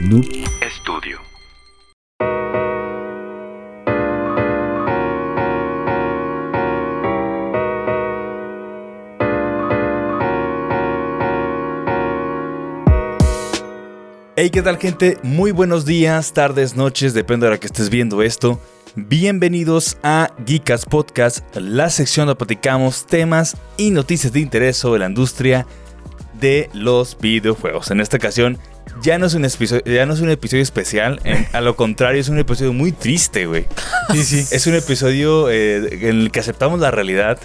Noob Studio. Hey, ¿qué tal gente? Muy buenos días, tardes, noches, depende de la que estés viendo esto. Bienvenidos a Geekas Podcast, la sección donde platicamos temas y noticias de interés sobre la industria de los videojuegos. En esta ocasión ya no es un episodio, ya no es un episodio especial, a lo contrario es un episodio muy triste, güey. Sí, sí. Es un episodio eh, en el que aceptamos la realidad.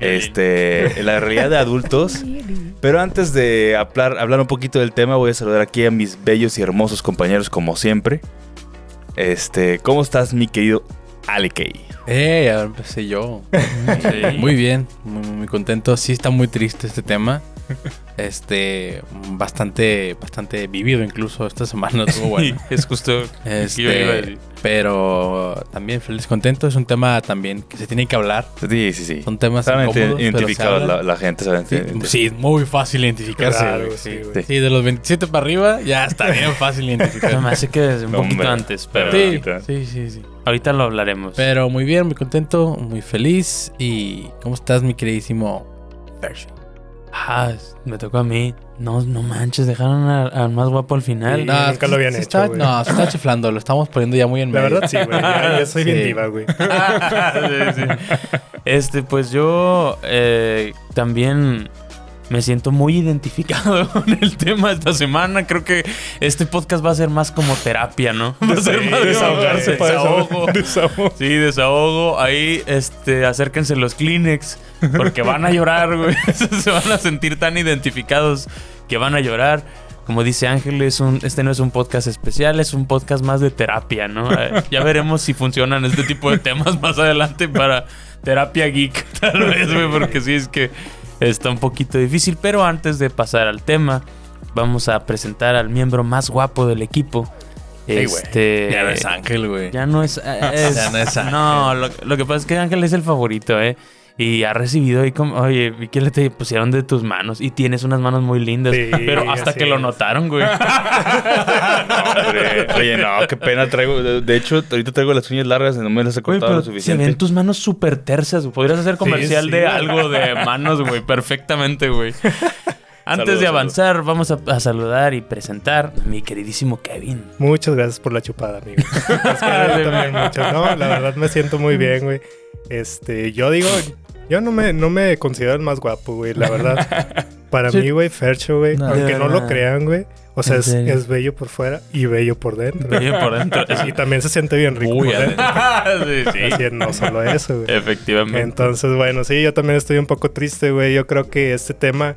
Este, la realidad de adultos. Pero antes de hablar, hablar un poquito del tema, voy a saludar aquí a mis bellos y hermosos compañeros, como siempre. Este, ¿cómo estás, mi querido Alekei? Eh, ya empecé yo. Muy bien, muy, muy contento. Sí, está muy triste este tema este bastante bastante vivido incluso esta semana estuvo bueno. es justo este, pero también feliz contento es un tema también que se tiene que hablar. Sí sí sí. Son temas identificados la, gente sí, muy fácil identificarse sí, de los 27 para arriba ya está bien fácil identificarse me hace que desde un poquito antes pero sí, sí sí sí. ahorita lo hablaremos. Pero muy bien muy contento muy feliz. Y cómo estás mi queridísimo Pershing Ah, me tocó a mí. No, no manches, dejaron al, más guapo al final. no, nunca lo habían hecho. no, se está chiflando, lo estamos poniendo ya muy en medio. La verdad sí, güey. Ya, soy bien diva, güey. Este, pues yo eh, también me siento muy identificado con el tema esta semana. Creo que este podcast va a ser más como terapia, ¿no? Va a ser más desahogarse, desahogo. desahogo. Sí, desahogo. Ahí, este, acérquense los Kleenex. Porque van a llorar, güey. Se van a sentir tan identificados que van a llorar. Como dice Ángel, es un, este no es un podcast especial, es un podcast más de terapia, ¿no? Eh, ya veremos si funcionan este tipo de temas más adelante para terapia geek, tal vez, güey, porque sí es que está un poquito difícil. Pero antes de pasar al tema, vamos a presentar al miembro más guapo del equipo. este, ya no es Ángel, güey. Ya no es, ya no es Ángel. No, lo, lo, que pasa es que Ángel es el favorito, ¿eh? Y ha recibido ahí como, oye, vi que le te pusieron de tus manos y tienes unas manos muy lindas. pero hasta que lo notaron, güey. oye, no, qué pena traigo. De hecho, ahorita traigo las uñas largas y no me las he cortado lo suficiente. Se ven tus manos súper tersas. Podrías hacer comercial de algo de manos, güey, perfectamente, güey. Antes de avanzar, vamos a, saludar y presentar a mi queridísimo Kevin. Muchas gracias por la chupada, amigo. también mucho. No, la verdad me siento muy bien, güey. Este, yo digo, yo no me, no me considero el más guapo, güey, la verdad. Para mí, güey, Fercho, güey, aunque no lo crean, güey. O sea, es, bello por fuera y bello por dentro. Bello por dentro. Y también se siente bien rico por dentro. sí, sí. Así, no solo eso, güey. Efectivamente. Entonces, bueno, sí, yo también estoy un poco triste, güey. Yo creo que este tema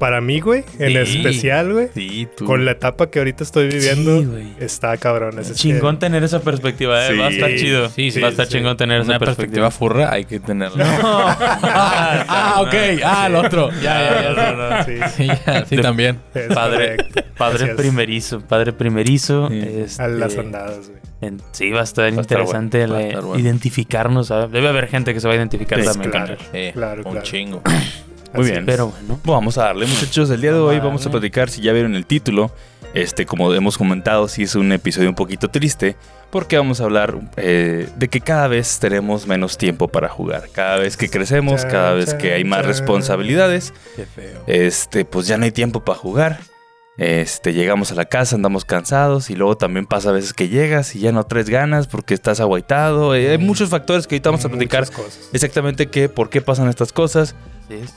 para mí, güey, en especial, güey, sí, con la etapa que ahorita estoy viviendo, está cabrón. Es chingón tener esa perspectiva, ¿eh? Va a estar chido. Sí, Va a estar chingón tener esa perspectiva. furra, hay que tenerla. ah, ok. Ah, el otro. Ya, ya, ya. sí, sí, también. padre, padre primerizo, padre primerizo. Este, a las andadas, güey. sí, va a estar interesante identificarnos. Debe haber gente que se va a identificar también. Claro, claro, Un chingo. Muy bien. Pero bueno. Vamos a darle, muchachos. El día de hoy vamos a platicar, si ya vieron el título, este, como hemos comentado, sí es un episodio un poquito triste, porque vamos a hablar eh, de que cada vez tenemos menos tiempo para jugar. Cada vez que crecemos, cada vez que hay más responsabilidades, este, pues ya no hay tiempo para jugar. Este, llegamos a la casa, andamos cansados y luego también pasa a veces que llegas y ya no traes ganas porque estás aguaitado. Eh, hay muchos factores que ahorita vamos a platicar exactamente qué, por qué pasan estas cosas.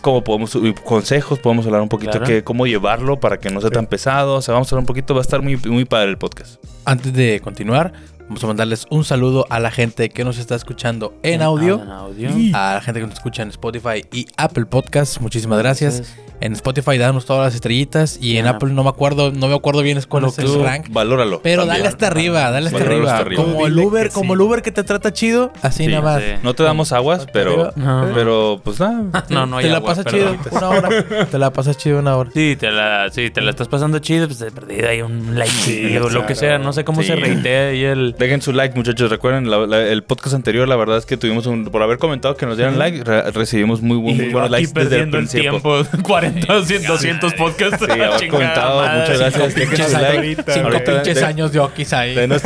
Cómo podemos, consejos, podemos hablar un poquito de cómo llevarlo para que no sea tan pesado. O sea, vamos a hablar un poquito, va a estar muy, muy padre el podcast. Antes de continuar, vamos a mandarles un saludo a la gente que nos está escuchando en audio, a la gente que nos escucha en Spotify y Apple Podcasts. Muchísimas gracias en Spotify danos todas las estrellitas y en Apple no me acuerdo, no me acuerdo bien cuál es el rank. Valóralo. Pero dale hasta arriba, dale hasta arriba. Como el Uber, como el Uber que te trata chido, así nada más. No te damos aguas, pero pero pues nada. No, no hay Te la pasas chido una hora. Te la pasas chido una hora. Sí, te la sí, te la estás pasando chido, pues de perdida hay un like o lo que sea, no sé cómo se reitea ahí el Dejen su like, muchachos. Recuerden, la- la- el podcast anterior, la verdad es que tuvimos un. Por haber comentado que nos dieran like, re- recibimos muy, bu- muy buenos likes desde el perdiendo el principio. tiempo. 40, 200 podcasts. Sí, haber Chingada comentado. madre. Muchas gracias. Dejen pinches su like. ahorita, Cinco güey. pinches de- años de Okis ahí. Denos,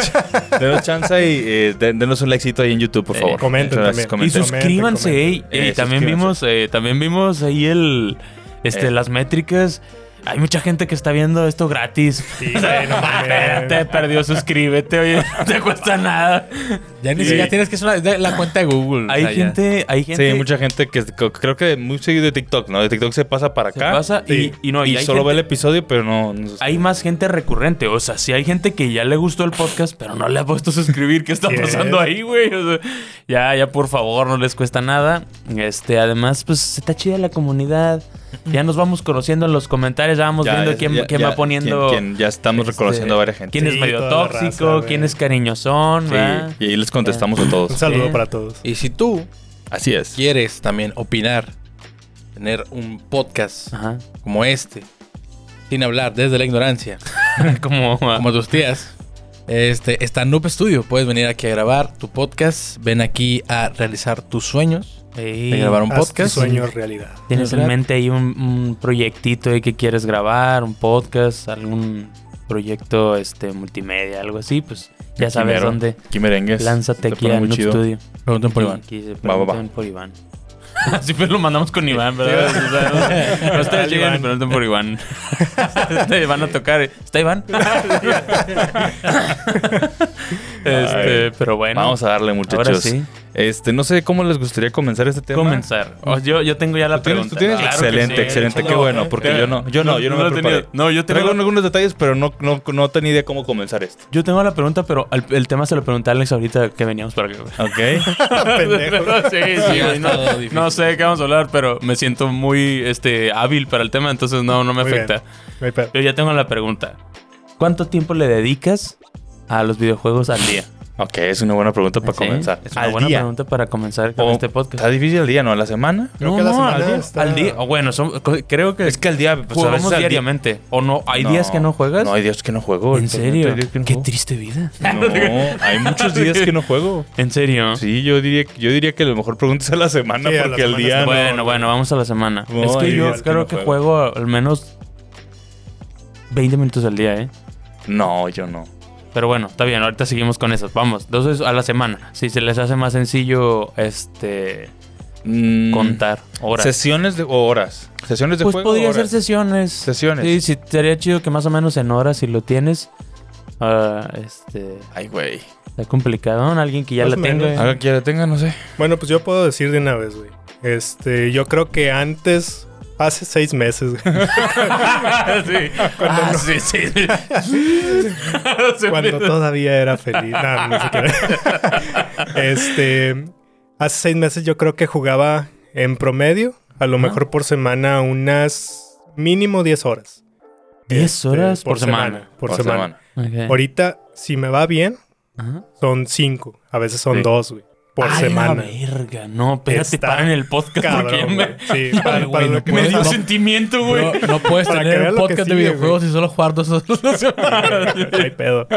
denos chance y eh, den- denos un likecito ahí en YouTube, por Eh, favor. comenten Muchas gracias, también. Y comenten. suscríbanse, comenten. ey. Eh, Y también suscríbanse. vimos, eh, también vimos ahí el, este, Eh. las métricas. Hay mucha gente que está viendo esto gratis. Sí, güey, no mames. Te perdió, suscríbete, oye, no te cuesta nada. Ya ni Sí. siquiera tienes que hacer la, cuenta de Google. Hay o sea, ya. gente, hay gente Sí, mucha gente que creo que muy seguido de TikTok, ¿no? De TikTok se pasa para se acá. pasa Sí. y, y no, y, y hay solo gente- ve el episodio, pero no. no se- hay más gente recurrente. O sea, sí hay gente que ya le gustó el podcast, pero no le ha puesto suscribir. ¿Qué está pasando es. ahí, güey? O sea, ya, ya, por favor, no les cuesta nada. Este, además, pues está chida la comunidad. Ya nos vamos conociendo en los comentarios, ya vamos Ya, viendo ya, quién, ya, quién ya, va poniendo. quién- quién- ya estamos este, reconociendo a varias gente. Quién es Sí, medio tóxico, raza, quién es cariñosón, Sí, ¿verdad? y ahí les contestamos a todos. Un saludo Sí. para todos. Y si tú Así es. quieres también opinar, tener un podcast Ajá. como este, sin hablar desde la ignorancia, Como, como tus tías, este, está Noob Studio. Puedes venir aquí a grabar tu podcast. Ven aquí a realizar tus sueños Ey, de grabar un Haz tu podcast. sueño realidad. ¿Tienes en mente ahí un, un proyectito ahí que quieres grabar, un podcast, algún proyecto este multimedia, algo así? Pues ya sabes Quimero. dónde. Aquí merengues. Lánzate Se aquí a Noob. Studio. Pregunten por Iván. Aquí se Va, va, va. por Iván. Siempre lo mandamos con Iván, ¿verdad? O sea, no, ustedes llegan y preguntan por Iván. Van a tocar. ¿Está Iván? Este, pero bueno. Vamos a darle, muchachos. Ahora sí. Este, no sé cómo les gustaría comenzar este tema. Comenzar. Oh, yo, yo tengo ya la ¿Tú tienes? pregunta. ¿Tú tienes? Claro que excelente, sí. excelente. Qué No, bueno, porque eh, yo no, yo no, yo no, me lo tenía. preparé. No, yo tengo algunos detalles, pero no, no, no tenía idea cómo comenzar esto. Yo tengo la pregunta, pero el, el tema se lo pregunté a Alex ahorita que veníamos para acá. güey. Ok. Pendejo. sí, sí, no, sé qué vamos a hablar, pero me siento muy este, hábil para el tema, entonces no, no me Muy afecta. Yo ya tengo la pregunta. ¿Cuánto tiempo le dedicas a los videojuegos al día? ok, es una buena pregunta para ¿Sí? comenzar. Es una Al buena día. pregunta para comenzar con O- este podcast. Está difícil el día, ¿no? ¿A la semana? Creo no, que la no, semana al día. está- Al día. O bueno, son- creo que Es que al día, pues a veces jugamos día- diariamente. ¿O no? ¿Hay No, días que no juegas? No, hay días que no juego. ¿En serio? días que no Qué juego. triste vida. No, hay muchos días que no juego. ¿En serio? Sí, yo diría, yo diría que a lo mejor preguntes a la semana Sí, porque al día. Bueno, bueno, vamos a la semana. No, es que yo creo no que juego. juego al menos 20 minutos al día, ¿eh? No, yo no. Pero bueno, está bien, ahorita seguimos con eso. Vamos, entonces a la semana. Si se les hace más sencillo este Mm, contar horas. Sesiones de o horas. Sesiones de pues juego. podría ser sesiones. Sesiones. Sí, sí, sería chido que más o menos en horas, si lo tienes. ah, este. Ay, güey. Está complicado, ¿no? Alguien que ya Más la tenga. Haga que ya la tenga, no sé. Bueno, pues yo puedo decir de una vez, güey. Este, yo creo que antes, hace seis meses, sí. Ah, sí, sí. Cuando todavía era feliz. No, no sé. Este, hace seis meses yo creo que jugaba en promedio, a lo mejor por semana, unas mínimo 10 horas. 10 Este, horas por, semana. Por, semana. Ahorita, si me va bien, Ajá. son 5. A veces son Sí. 2, güey. Por Ay, semana. La verga, no, espérate, para en el podcast porque Cabrón, me, güey. Sí, para, güey, para no que me dio no- sentimiento, güey. No, puedes Para tener un podcast de videojuegos y solo jugar dos horas a la semana. No hay pedo.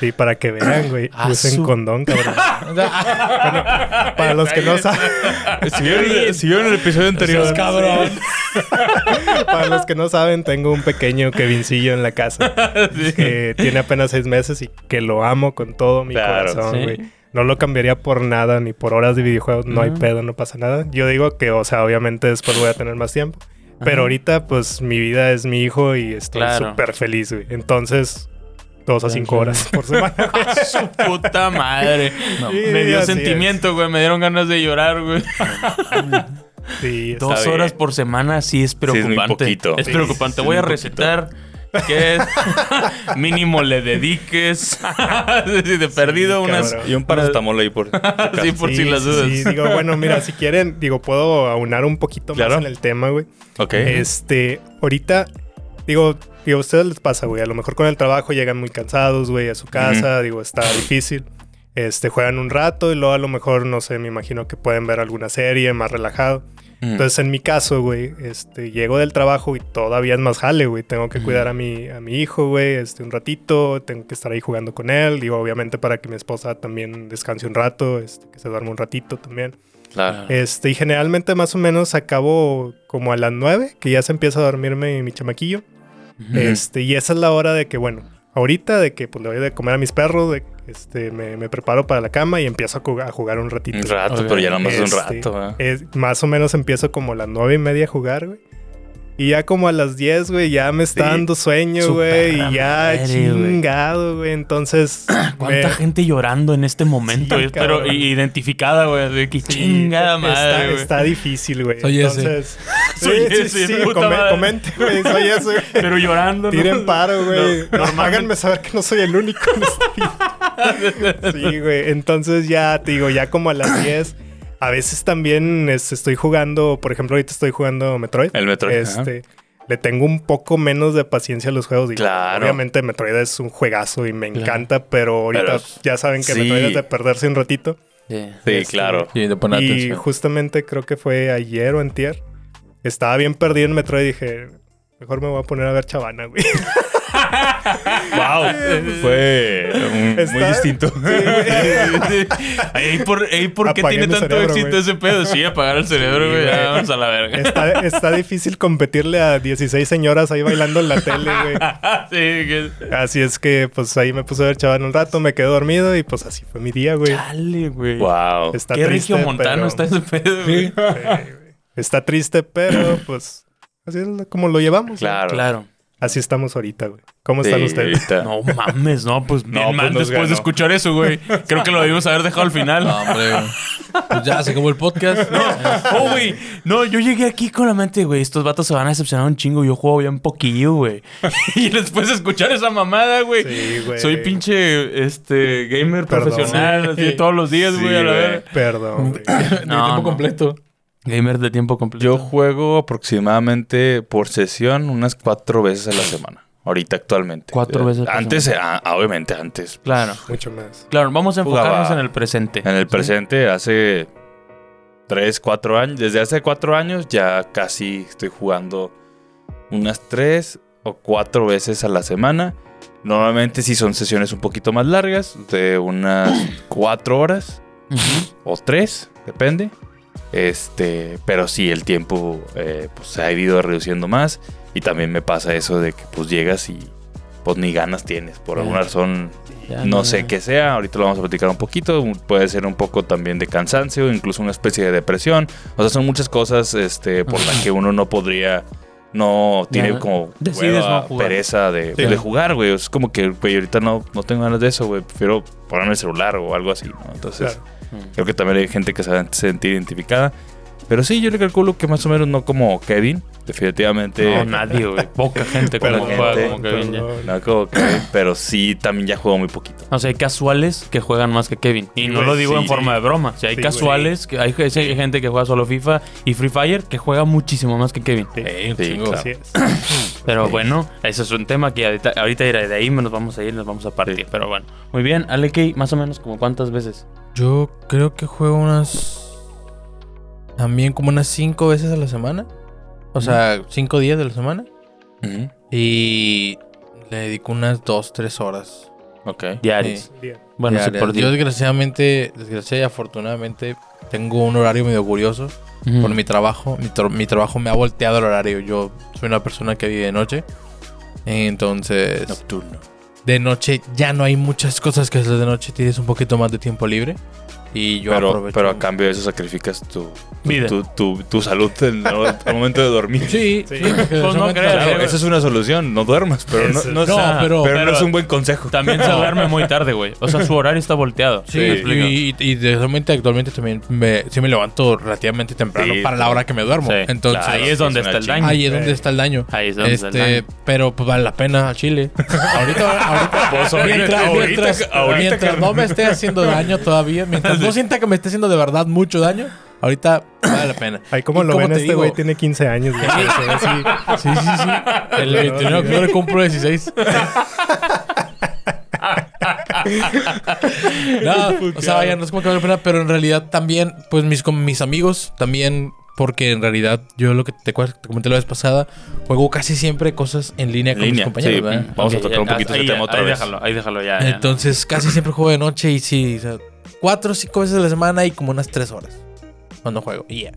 Sí, para que vean, güey. Ah, Usen su- condón, cabrón. Para los que no saben, Si vieron, si vieron el episodio anterior. Seas cabrón. para los que no saben, tengo un pequeño Kevincillo en la casa que tiene apenas seis meses y que lo amo con todo mi Claro, corazón, sí. güey. No lo cambiaría por nada, ni por horas de videojuegos. No hay pedo, no pasa nada. Yo digo que, o sea, obviamente después voy a tener más tiempo. Pero ahorita, pues, mi vida es mi hijo y estoy Claro. súper feliz, güey. Entonces, dos a cinco horas por semana. Su puta madre. No. Sí, me dio sentimiento, güey. Me dieron ganas de llorar, güey. Sí, Dos bien. horas por semana sí es es muy preocupante. poquito. Es Sí, preocupante. sí, es Voy a recetar que es mínimo le dediques. Sí, de perdido Sí, unas. cabrón. Y un paracetamol ahí por. Sí, por si Sí, las sí, dudas. sí. Digo, bueno, mira, si quieren, digo, puedo aunar un poquito Claro. más en el tema, güey. Ok. Este, ahorita, digo, digo, a ustedes les pasa, güey. A lo mejor con el trabajo llegan muy cansados, güey, a su casa, digo, está difícil. Este, juegan un rato y luego a lo mejor, no sé, me imagino que pueden ver alguna serie más relajado. Entonces, en mi caso, güey, este, llego del trabajo y todavía es más jale, güey. Tengo que cuidar a mi, a mi hijo, güey, este, un ratito. Tengo que estar ahí jugando con él. Digo, obviamente para que mi esposa también descanse un rato, este, que se duerma un ratito también. Claro. Este, y generalmente más o menos acabo como a las 9, que ya se empieza a dormirme mi chamaquillo. Este, y esa es la hora de que, bueno, ahorita de que pues le doy de comer a mis perros, de, este, me, me preparo para la cama y empiezo a, jugar- a jugar un ratito. Un rato, pero ya nada más un Este, rato. ¿verdad? es- más o menos empiezo como a las nueve y media a jugar, güey. Y ya como a las 10, güey, ya me está Sí. dando sueño, Su güey. Y ya madre, chingado, güey. Entonces. ¿Cuánta me- gente llorando en este momento? Sí, pero identificada, güey. De que sí, chingada está- madre. Está, difícil, güey. Soy ese. Entonces. Soy sí, ese, sí, come- madre. comente, güey. Soy ese, güey. Pero llorando, ¿no? Tiren paro, güey. No, No, háganme saber que no soy el único en. Sí, güey. Entonces ya, te digo, ya como a las 10. A veces también estoy jugando, por ejemplo, ahorita estoy jugando Metroid. El Metroid. ajá. Este, le tengo un poco menos de paciencia a los juegos. Claro. Obviamente Metroid es un juegazo y me Claro. encanta, pero ahorita Pero ya saben que sí. Metroid es de perderse un ratito. Sí. Sí, este, claro. Sí, de poner y justamente creo que fue ayer o antier. Estaba bien perdido en Metroid y dije, mejor me voy a poner a ver Chavana, güey. Wow. Fue un- muy distinto. Ahí por, ahí por qué tiene tanto cerebro, éxito güey. ese pedo. Sí, apagar el cerebro, Sí, güey. vamos a la verga. Está, está difícil competirle a 16 señoras ahí bailando en la tele, güey. sí, que... Así es que, pues ahí me puse a ver Chavana un rato, me quedé dormido y pues así fue mi día, güey. Chale, güey. wow. Está Qué triste, Regio Montano pero- está ese pedo, güey. Sí, güey. Está triste, pero pues así es como lo llevamos. güey. Claro. Claro. Así estamos ahorita, güey. ¿Cómo Sí, están ustedes? ahorita. No mames, no, pues bien pues mal después ganó. de escuchar eso, güey. Creo que lo debimos haber dejado al final. No, hombre. Pues ya se acabó el podcast. Oh, güey. No, yo llegué aquí con la mente, güey. Estos vatos se van a decepcionar un chingo. Yo juego bien poquillo, güey. y después de escuchar esa mamada, güey. Sí, güey. Soy pinche este gamer Perdón. profesional, así todos los días, Sí, güey, a la güey. verga. Perdón, güey. De No, tiempo no. completo. Gamer de tiempo completo. Yo juego aproximadamente por sesión unas cuatro veces a la semana. Ahorita actualmente. Cuatro Eh, veces Antes, semana. ah, obviamente antes. Claro. Mucho más. Claro, vamos a enfocarnos Jugaba en el presente. En el presente, hace tres, cuatro años. Desde hace cuatro años ya casi estoy jugando unas tres o cuatro veces a la semana. Normalmente sí son sesiones un poquito más largas, de unas cuatro horas o tres, depende. Este, pero sí, el tiempo eh, pues, se ha ido reduciendo más. Y también me pasa eso de que pues llegas y pues ni ganas tienes. Por alguna razón, Ya, no no, sé qué sea. Ahorita lo vamos a platicar un poquito. Puede ser un poco también de cansancio, incluso una especie de depresión. O sea, son muchas cosas este, por las que uno no podría. No tiene Ya. como Decides hueva, no jugar. pereza de, Sí. de jugar, güey. Es como que, güey, ahorita no, no tengo ganas de eso, güey. Prefiero ponerme el celular o algo así, ¿no? Entonces, Claro. Creo que también hay gente que se va a sentir identificada. Pero sí, yo le calculo que más o menos no como Kevin. Definitivamente. No, nadie, güey. Poca gente como juega como Kevin ya. No como Kevin. pero sí, también ya juego muy poquito. O sea, hay casuales que juegan más que Kevin. Y Sí, no lo digo sí. en forma de broma. O sea, hay Sí, casuales, que hay, hay gente que juega solo FIFA y Free Fire que juega muchísimo más que Kevin. Sí, claro. así es. Pero bueno, ese es un tema que ahorita, ahorita irá de ahí nos vamos a ir, nos vamos a partir. Pero bueno, muy bien. Aleki, más o menos como cuántas veces. Yo creo que juego unas. También como unas cinco veces a la semana. O sea, cinco días de la semana. Y le dedico unas dos, tres horas. Ok. Diarios. Bien. Bueno, sí, diarias. por Yo desgraciadamente, desgraciadamente y afortunadamente, tengo un horario medio curioso por mi trabajo. Mi, tra- mi trabajo me ha volteado el horario. Yo soy una persona que vive de noche. Entonces, Nocturno. de noche ya no hay muchas cosas que hacer de noche. Tienes un poquito más de tiempo libre. Y yo Pero, aprovecho. pero a cambio de eso sacrificas tu, Vida. tu, tu, tu salud en el, al momento de dormir. Sí, Sí. Pues no solamente- creas, Claro, eh, esa es una solución. No duermas, pero no, no, es- No, pero, pero- no es un buen consejo. También se duerme muy tarde, güey. O sea, su horario está volteado. Sí, y, y, y realmente actualmente también me, sí me levanto relativamente temprano Sí, para la hora que me duermo. Sí, Entonces, ahí es donde es está el daño. ahí es donde está el daño. Ahí es donde está el daño. Este, pero pues vale la pena Chile. ahorita, ahorita, Pues ahorita- mientras, ahorita- mientras- ahorita, mientras carnal. no me esté haciendo daño todavía, mientras no sienta que me esté haciendo de verdad mucho daño, ahorita vale la pena. Ahí como ¿Y lo cómo ven, te este güey tiene 15 años. güey. Sí, sí, sí. El 21 de octubre cumplo 16. no, o sea, vaya, no es como que vale la pena, pero en realidad también, pues mis, con mis amigos también Porque en realidad, yo lo que te, te comenté la vez pasada, juego casi siempre cosas en línea con mis compañeros, sí. Vamos a tocar ya, un poquito ahí ese ya, tema otra ahí vez. Déjalo, ahí déjalo, ya. ya. Entonces, casi siempre juego de noche y sí, o sea, cuatro o cinco veces a la semana y como unas tres horas cuando juego. Y ya.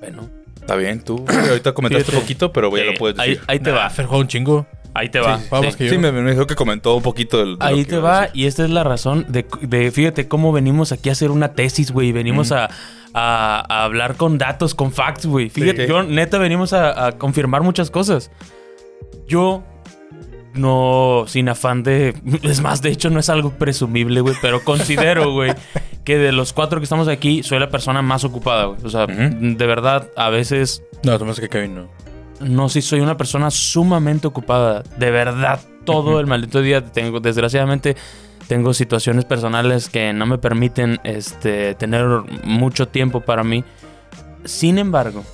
Bueno, Está bien, tú. Ahorita comentaste Fíjate. poquito, pero ya eh, lo puedes decir. ahí te Nah, va. Fer juega un chingo. Ahí te va. Sí, vamos Sí. que yo. Sí, me, me dijo que comentó un poquito del. de lo Ahí que te va, y esta es la razón de, de- fíjate cómo venimos aquí a hacer una tesis, güey. Venimos a, a- a hablar con datos, con facts, güey. Fíjate, Sí. yo neta venimos a, a confirmar muchas cosas. Yo no, sin afán de... Es más, de hecho no es algo presumible, güey, pero considero, güey, que de los cuatro que estamos aquí, soy la persona más ocupada, güey. O sea, de verdad, a veces No, Tomás que Kevin no. no, sí, soy una persona sumamente ocupada. De verdad, todo el maldito día tengo, desgraciadamente, tengo situaciones personales que no me permiten este, tener mucho tiempo para mí. Sin embargo,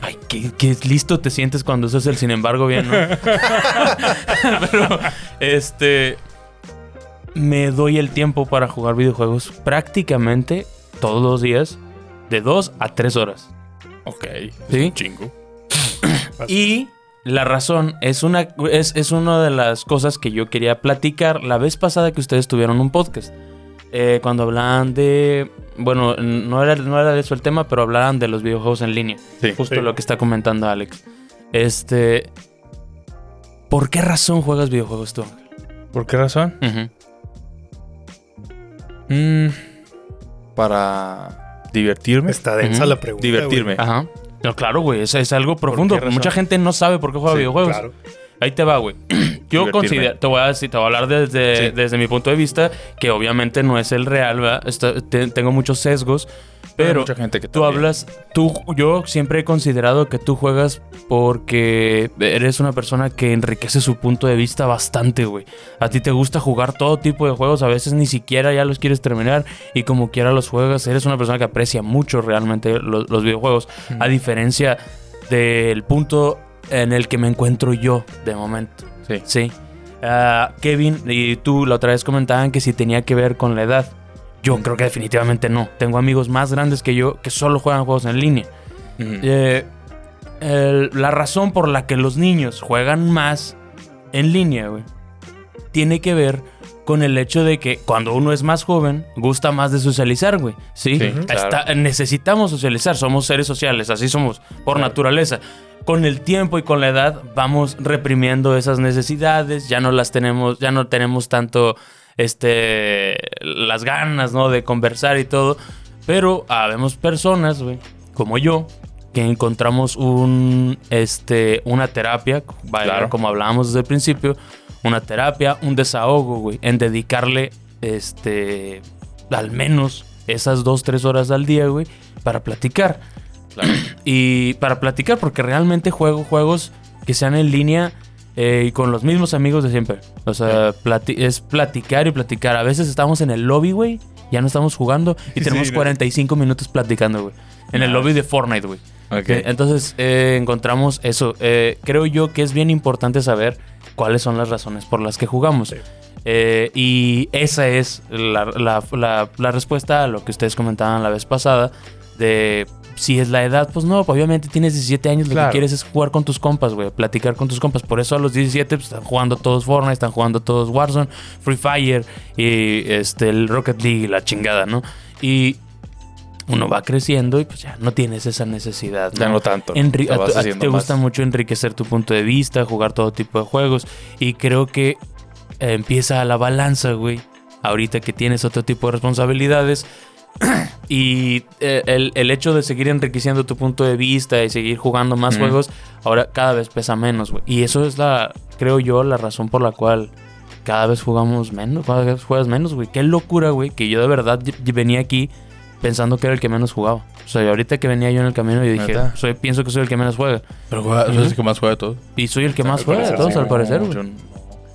Ay, qué, qué listo te sientes cuando usas el sin embargo bien, ¿no? Pero, este, me doy el tiempo para jugar videojuegos prácticamente todos los días, de dos a tres horas. Ok. ¿Sí? Un chingo. Y la razón es una, es, es una de las cosas que yo quería platicar la vez pasada que ustedes tuvieron un podcast. Eh, cuando hablaban de. Bueno, no era, no era de eso el tema, pero hablaban de los videojuegos en línea. Sí. Justo Sí. lo que está comentando Alex. Este. ¿Por qué razón juegas videojuegos tú? ¿Por qué razón? Ujú. Mm, para divertirme. Está densa Ujú. la pregunta. Divertirme. Ajá. No, claro, güey, es, es algo profundo. Mucha gente no sabe por qué juega. Sí, videojuegos. Claro. Ahí te va, güey. Yo considero, te voy a decir, te voy a hablar desde, Sí. desde mi punto de vista, que obviamente no es el real, ¿verdad? Está- te- tengo muchos sesgos, pero mucha gente que tú también. hablas, tú, yo siempre he considerado que tú juegas porque eres una persona que enriquece su punto de vista bastante, güey. A ti te gusta jugar todo tipo de juegos, a veces ni siquiera ya los quieres terminar y como quiera los juegas. Eres una persona que aprecia mucho realmente los, los videojuegos, a diferencia del punto en el que me encuentro yo de momento. Sí. Sí. Ah, Kevin y tú la otra vez comentaban que si tenía que ver con la edad. Yo creo que definitivamente no. Tengo amigos más grandes que yo que solo juegan juegos en línea. Eh, el- la razón por la que los niños juegan más en línea, güey, tiene que ver con el hecho de que cuando uno es más joven, gusta más de socializar, güey. ¿Sí? Sí, Está- claro. necesitamos socializar, somos seres sociales, así somos por naturaleza. Con el tiempo y con la edad vamos reprimiendo esas necesidades, ya no las tenemos, ya no tenemos tanto este las ganas, ¿no? de conversar y todo, pero habemos personas, güey, como yo, que encontramos un este una terapia, Claro. como hablábamos desde el principio, una terapia, un desahogo, güey, en dedicarle este al menos esas dos, tres horas al día, güey, para platicar. Claro. Y para platicar, porque realmente juego juegos que sean en línea eh, y con los mismos amigos de siempre. O sea, plati- es platicar y platicar. A veces estamos en el lobby, güey, ya no estamos jugando y Sí, tenemos no. 45 minutos platicando, güey. En el lobby de Fortnite, güey. Ok. Eh, Entonces eh, encontramos eso. Eh, creo yo que es bien importante saber cuáles son las razones por las que jugamos. Sí. Eh, y esa es la, la- la- la respuesta a lo que ustedes comentaban la vez pasada de si es la edad, pues no, obviamente tienes 17 años, lo Claro. que quieres es jugar con tus compas, güey, platicar con tus compas. Por eso a los 17 pues, están jugando todos Fortnite, están jugando todos Warzone, Free Fire y este, el Rocket League y la chingada, ¿no? Y uno va creciendo y pues ya no tienes esa necesidad. Ya no tanto. Enri- a, a ti te más. gusta mucho enriquecer tu punto de vista, jugar todo tipo de juegos. Y creo que eh, empieza la balanza, güey. Ahorita que tienes otro tipo de responsabilidades. y eh, el, el hecho de seguir enriqueciendo tu punto de vista y seguir jugando más juegos, ahora cada vez pesa menos, güey. Y eso es la, creo yo, la razón por la cual cada vez jugamos menos, cada vez juegas menos, güey. Qué locura, güey, que yo de verdad venía aquí pensando que era el que menos jugaba. O sea, ahorita que venía yo en el camino y dije, ¿Neta? soy, pienso que soy el que menos juega. Pero juega, es el que más juega de todo. Y soy el que más juega de todos, sí. al parecer, güey. Yo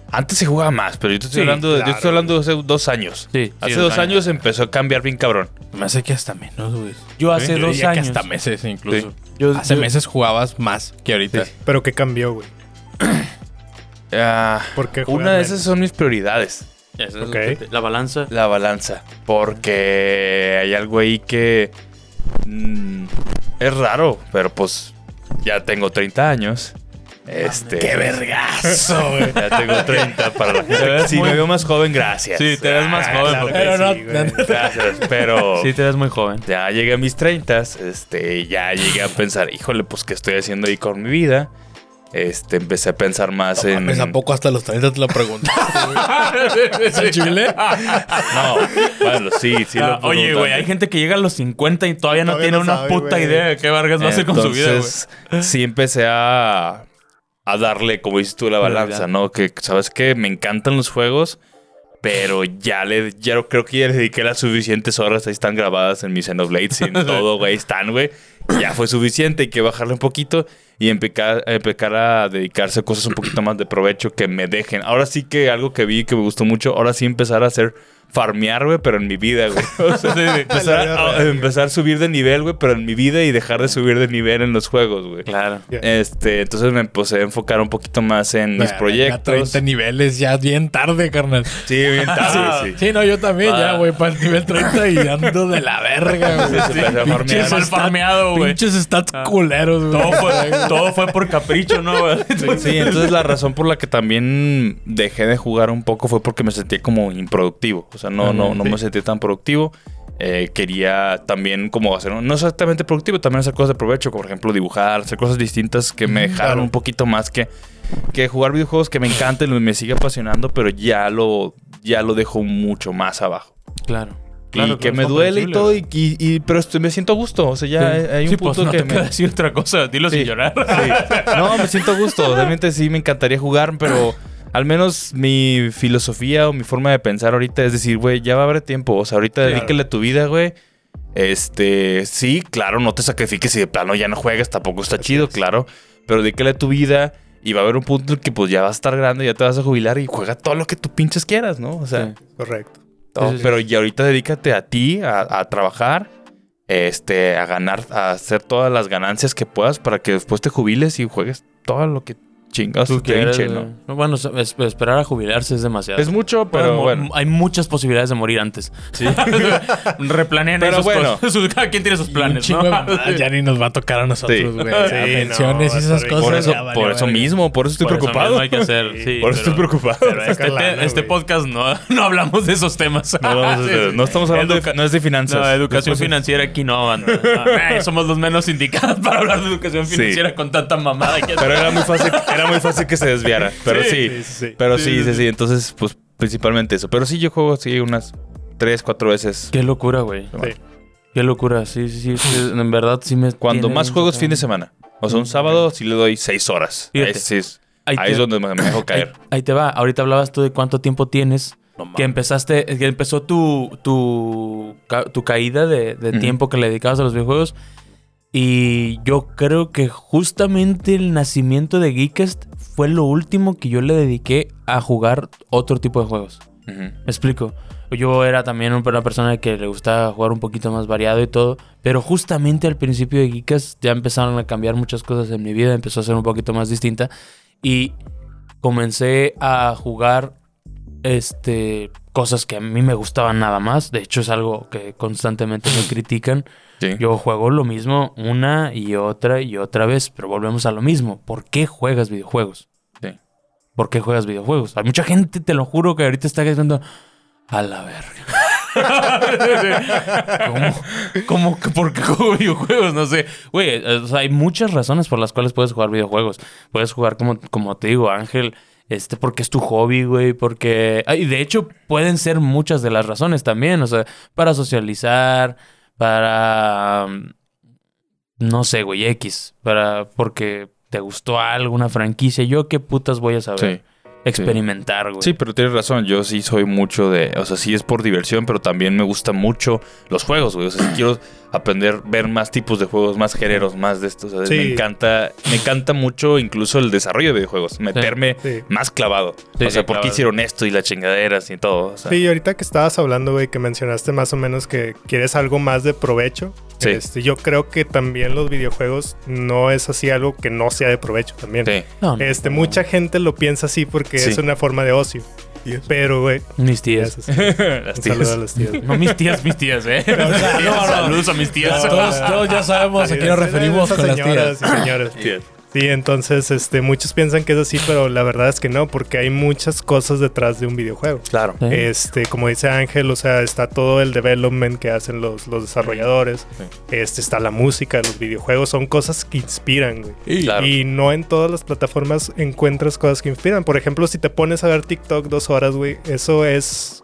Antes se jugaba más, pero yo te estoy Sí, hablando, de, yo estoy hablando de hace dos años. Sí, sí, hace dos dos años empezó a cambiar bien cabrón. Me hace que hasta menos, güey. Yo hace Yo dos diría que años. hasta meses incluso. Yo, Hace yo- meses jugabas más que ahorita. Sí. Pero ¿qué cambió, güey? Ah, ¿Por qué una de menos? esas son mis prioridades. Eso es te- La balanza. La balanza. Porque hay algo ahí que. mm, es raro, pero pues ya tengo 30 años. Este. ¡Qué vergazo, güey! Ya tengo 30 para la gente. Si me veo más joven, gracias. Sí, te ves más Ah, joven. claro Pero no- sí, güey. Gracias, pero Sí, te ves muy joven. ya llegué a mis 30, este, ya llegué a pensar, híjole, pues qué estoy haciendo ahí con mi vida. Este, empecé a pensar más en Mames, ¿A poco hasta los 30 te lo preguntaste, güey? ¿Es el chile? No, bueno, sí, sí Ah, lo Oye, güey, hay gente que llega a los 50 y todavía no Todavía tiene no una sabe, puta idea de qué Vargas va a hacer con su vida, güey. Entonces, sí empecé a, a darle, como dices tú, la balanza, ¿no? Que, ¿sabes qué? Me encantan los juegos, pero ya le, ya creo que ya le dediqué las suficientes horas. Ahí están grabadas en mis Xenoblades y en todo, güey, están, güey. Ya fue suficiente, hay que bajarle un poquito y empezar, empezar a dedicarse a cosas un poquito más de provecho que me dejen. Ahora sí que algo que vi que me gustó mucho, ahora sí empezar a hacer farmear, güey, pero en mi vida, güey. O sea, empezar, a, a empezar a subir de nivel, güey, pero en mi vida y dejar de subir de nivel en los juegos, güey. Claro. Ya. Este, entonces me empecé a enfocar un poquito más en mis proyectos. 30 niveles ya bien tarde, carnal. Sí, bien tarde, sí. Sí, no, yo también Ah. ya, güey, para el nivel 30 y ando de la verga, güey. Sí, sí, empecé a farmear. Pinches Mal farmeado, güey. Pinches stats Ah. culeros, güey. Todo fue, todo fue por capricho, ¿no, güey? Sí, entonces la razón por la que también dejé de jugar un poco fue porque me sentía como improductivo. O sea, no, no, no me sentía tan productivo. Eh, quería también como hacer, no exactamente productivo, también hacer cosas de provecho, como por ejemplo dibujar, hacer cosas distintas que me dejaron claro. un poquito más que, que jugar videojuegos que me encantan y me sigue apasionando, pero ya lo, ya lo dejo mucho más abajo. Claro. y que me duele y todo, y, y- y- pero estoy- me siento a gusto. O sea, ya hay, hay un Sí, pues, punto no que te me... decir otra cosa. Dilo Sí. sin llorar. Sí. No, me siento a gusto. Realmente sí me encantaría jugar, pero al menos mi filosofía o mi forma de pensar ahorita es decir, güey, ya va a haber tiempo. O sea, ahorita Claro. dedíquele a tu vida, güey. Este, sí, claro, no te sacrifiques y de plano ya no juegas, tampoco está chido, es. claro. Pero dedícale a tu vida y va a haber un punto en que pues ya vas a estar grande, ya te vas a jubilar y juega todo lo que tú pinches quieras, ¿no? O sea, Sí. Correcto. todo. Sí, sí, sí. pero ya ahorita dedícate a ti, a, a trabajar, este, a ganar, a hacer todas las ganancias que puedas para que después te jubiles y juegues todo lo que chingados Tú quieres, hinche, güey. ¿no? No, Bueno, es- esperar a jubilarse es demasiado. Es mucho, pero bueno. Hay muchas posibilidades de morir antes. Sí. Replanean Pero esos bueno. Sus- Cada quien tiene sus planes, chingo de ¿no? mamadas ya ni nos va a tocar a nosotros, Sí. güey. Sí, no, pensiones y esas cosas. por eso, ya valió por eso verga. mismo, por eso estoy Por eso preocupado. mismo hay que hacer. Sí, por eso pero- estoy preocupado. pero Este, lana, este podcast no, no hablamos de esos temas. No, vamos estamos hablando Educa- de, no es de finanzas. No, educación Después- financiera aquí no, eh, somos los menos indicados para hablar de educación financiera con tanta mamada que Pero era muy fácil, era muy fácil que se desviara. Pero sí, Sí, sí, sí. pero Sí, sí, sí. Entonces, pues principalmente eso. Pero sí, yo juego así unas tres, cuatro veces. Qué locura, güey. Sí. Qué locura. Sí, sí, sí. sí, En verdad sí me. Cuando más juegos fin de semana. O sea, un sábado sí le doy seis horas. Ahí, sí es, Ahí ahí te- es donde me dejo Ahí, caer. ahí te va. Ahorita hablabas tú de cuánto tiempo tienes. No. Que empezaste, que empezó tu, tu, tu caída de, tiempo que le dedicabas a los videojuegos. Y yo creo que justamente el nacimiento de Geekest fue lo último que yo le dediqué a jugar otro tipo de juegos. ¿Me explico? Yo era también una persona que le gustaba jugar un poquito más variado y todo, pero justamente al principio de Geekas ya empezaron a cambiar muchas cosas en mi vida, empezó a ser un poquito más distinta y comencé a jugar este cosas que a mí me gustaban nada más, de hecho es algo que constantemente me critican. Sí. Yo juego lo mismo una y otra y otra vez, pero volvemos a lo mismo. ¿Por qué juegas videojuegos? Sí. ¿Por qué juegas videojuegos? Hay mucha gente, te lo juro, que ahorita está diciendo a la verga. ¿Cómo? ¿Cómo? que ¿Por qué juego videojuegos? No sé. Güey, o sea, hay muchas razones por las cuales puedes jugar videojuegos. Puedes jugar como, como te digo, Ángel, este, porque es tu hobby, güey, porque... ah, Y de hecho, pueden ser muchas de las razones también. O sea, para socializar, para... mm, No sé, güey, X. Para... Porque te gustó algo, una franquicia. Yo qué putas voy a saber. Sí. Experimentar, güey. Sí, pero tienes razón. Yo sí soy mucho de. O sea, sí es por diversión, pero también me gustan mucho los juegos, güey. O sea, sí quiero aprender, ver más tipos de juegos, más géneros, más de estos. O sea, Sí. Me encanta, me encanta mucho incluso el desarrollo de videojuegos. Meterme Sí. más clavado. Sí, o sea, sí, ¿por qué clavado. hicieron esto y las chingaderas y todo? O sea, Sí, y ahorita que estabas hablando, güey, que mencionaste más o menos que quieres algo más de provecho. Sí. Este, yo creo que también los videojuegos no es así algo que no sea de provecho también. sí. No, no, Este, no. mucha gente lo piensa así porque Sí. es una forma de ocio. Tías. Pero, güey. Mis tías. Las Un tías. saludo a las tías. No mis tías, mis tías, ¿eh? no, no. Saludos a mis tías. Todos, todos ya sabemos a qué nos referimos con las señoras tías. y señores. Tías. Sí, entonces este, muchos piensan que es así, pero la verdad es que no, porque hay muchas cosas detrás de un videojuego. Claro. Sí. Este, como dice Ángel, o sea, está todo el development que hacen los, los desarrolladores. Este, está la música, los videojuegos, son cosas que inspiran, güey. Y- Claro. Y no en todas las plataformas encuentras cosas que inspiran. Por ejemplo, si te pones a ver TikTok dos horas, güey, eso es.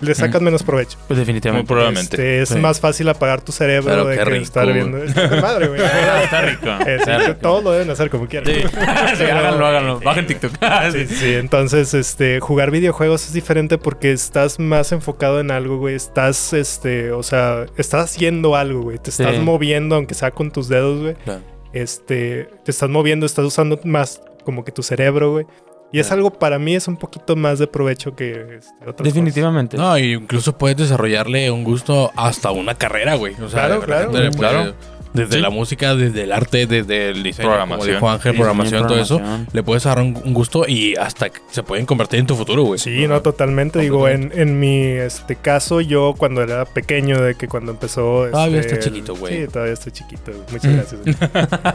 Le sacas menos provecho. Pues Muy definitivamente. probablemente. Este, es Sí. más fácil apagar tu cerebro Pero de que rico, estar viendo. Está madre, güey. Ah, Está rico. Eh, sí, Está rico. todos lo deben hacer como quieran. Sí, Sí, háganlo, háganlo. Bajen TikTok. Sí, sí, entonces, este, jugar videojuegos es diferente porque estás más enfocado en algo, güey. Estás, este, o sea, estás haciendo algo, güey. Te estás Sí. moviendo, aunque sea con tus dedos, güey. Claro. Este, te estás moviendo, estás usando más como que tu cerebro, güey. Y es algo, para mí, es un poquito más de provecho que este, otras Definitivamente. No, y incluso puedes desarrollarle un gusto hasta una carrera, güey. O sea, Claro, de claro, claro. Desde Sí. la música, desde el arte, desde el diseño, Programación. como dijo Ángel, Sí, programación, todo eso, le puedes agarrar un, gusto y hasta que se pueden convertir en tu futuro, güey. Sí, no, totalmente. Digo, en, en mi este, caso, yo cuando era pequeño, de que cuando empezó. Todavía este, estás chiquito, güey. Sí, todavía estoy chiquito. Muchas gracias.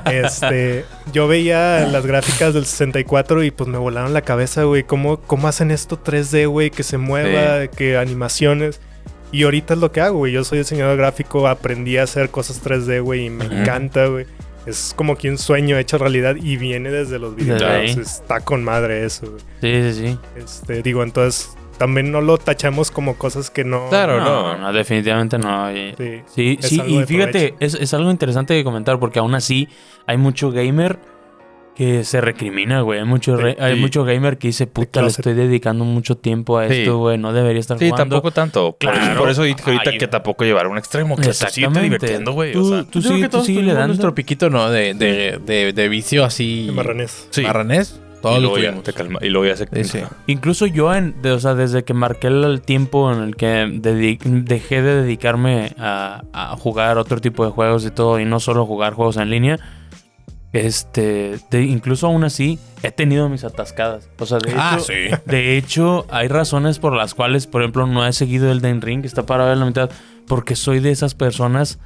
este, yo veía las gráficas del 64 y pues me volaron la cabeza, güey. ¿Cómo, ¿Cómo hacen esto 3D, güey? Que se mueva, que animaciones. Y ahorita es lo que hago, güey. Yo soy diseñador gráfico, aprendí a hacer cosas 3D, güey, y me encanta, güey. Es como que un sueño hecho realidad y viene desde los ahí. Está con madre eso, güey. Sí, sí, sí. Este, digo, entonces también no lo tachamos como cosas que no. Claro. No, no. no, definitivamente no. Y- Sí. Sí, Es sí, algo y de fíjate, es, es algo interesante de comentar porque aún así hay mucho gamer que se recrimina, güey. Hay mucho, re- Sí. hay Sí. mucho gamer que dice, puta, le estoy dedicando mucho tiempo a Sí. esto, güey. No debería estar Sí, jugando. tampoco tanto. Por, Claro. por eso dije ahorita Ay. que tampoco llevar un extremo. Que te sigue divirtiendo, güey. O Tú- sea, tú sigue- que todos sigue le dando. nuestro piquito, ¿no? De, de, de, de vicio así. De marranés. sí. Marranés. Todos y, lo luego ya te calma, y luego ya se Sí, sí. Incluso yo, en, de- o sea, desde que marqué el, tiempo en el que dejé de dedicarme a, a jugar otro tipo de juegos y todo, y no solo jugar juegos en línea, este, de- incluso aún así, he tenido mis atascadas. O sea, de hecho, Ah, sí. de hecho, hay razones por las cuales, por ejemplo, no he seguido el Den Ring, que está parado en la mitad, porque soy de esas personas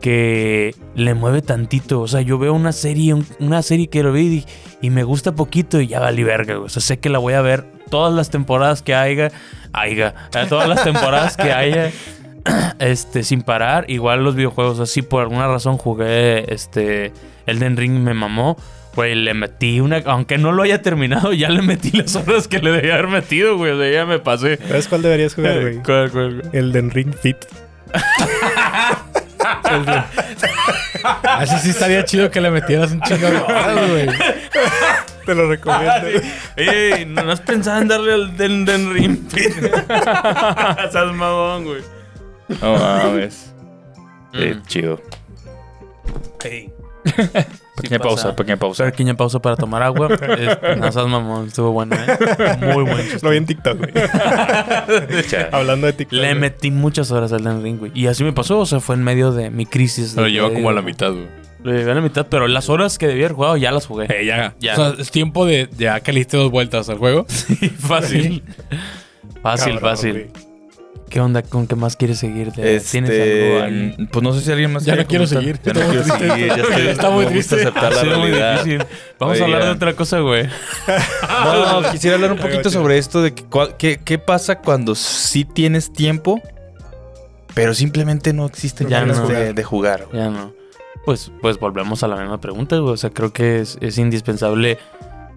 que le mueve tantito. O sea, yo veo una serie, un- una serie que lo vi y, y me gusta poquito y ya vale verga. O sea, sé que la voy a ver todas las temporadas que haya, haya, todas las temporadas que haya. Este, sin parar, igual los videojuegos, así por alguna razón jugué este Elden Ring me mamó. Güey, le metí una. Aunque no lo haya terminado, ya le metí las horas que le debía haber metido, güey. O sea, ya me pasé. ¿Sabes cuál deberías jugar, güey? ¿Cuál, cuál, cuál? El Den Ring Fit. Así sí estaría chido que le metieras un chingo de horas, güey. Te lo recomiendo. Ey, no has pensado en darle al Den, Den Ring. Estás mamón, güey. No mames. Qué Mm. chido. Ey. Pequeña pausa, pequeña pausa. Pequeña pausa para tomar agua. Es- no seas mamón, estuvo bueno, ¿eh? Muy buen chiste. Lo vi en TikTok, güey. Hablando de TikTok. Le güey. metí muchas horas al Den Ring, güey. Y así me pasó, o sea, fue en medio de mi crisis. Pero de- lleva como a la mitad, güey. Lo llevé a la mitad, pero las horas que debía haber jugado ya las jugué. Eh, ya. Ya. O sea, es tiempo de ya que le diste dos vueltas al juego. fácil. Fácil, Cabrón, fácil. güey. ¿Qué onda? ¿Con qué más quieres seguir? ¿Tienes Este, algo ahí? pues no sé si alguien más Ya quiere no quiero comentar. seguir. Ya no Está quiero seguir. Ya esto. estoy- Está muy triste. aceptar muy difícil. Vamos a hablar de otra cosa, güey. No, quisiera hablar un poquito sobre esto de qué, qué pasa cuando sí tienes tiempo, pero simplemente no existen Ya ganas no. de, de jugar. güey. Ya no. Pues, pues volvemos a la misma pregunta, güey. O sea, creo que es, es indispensable.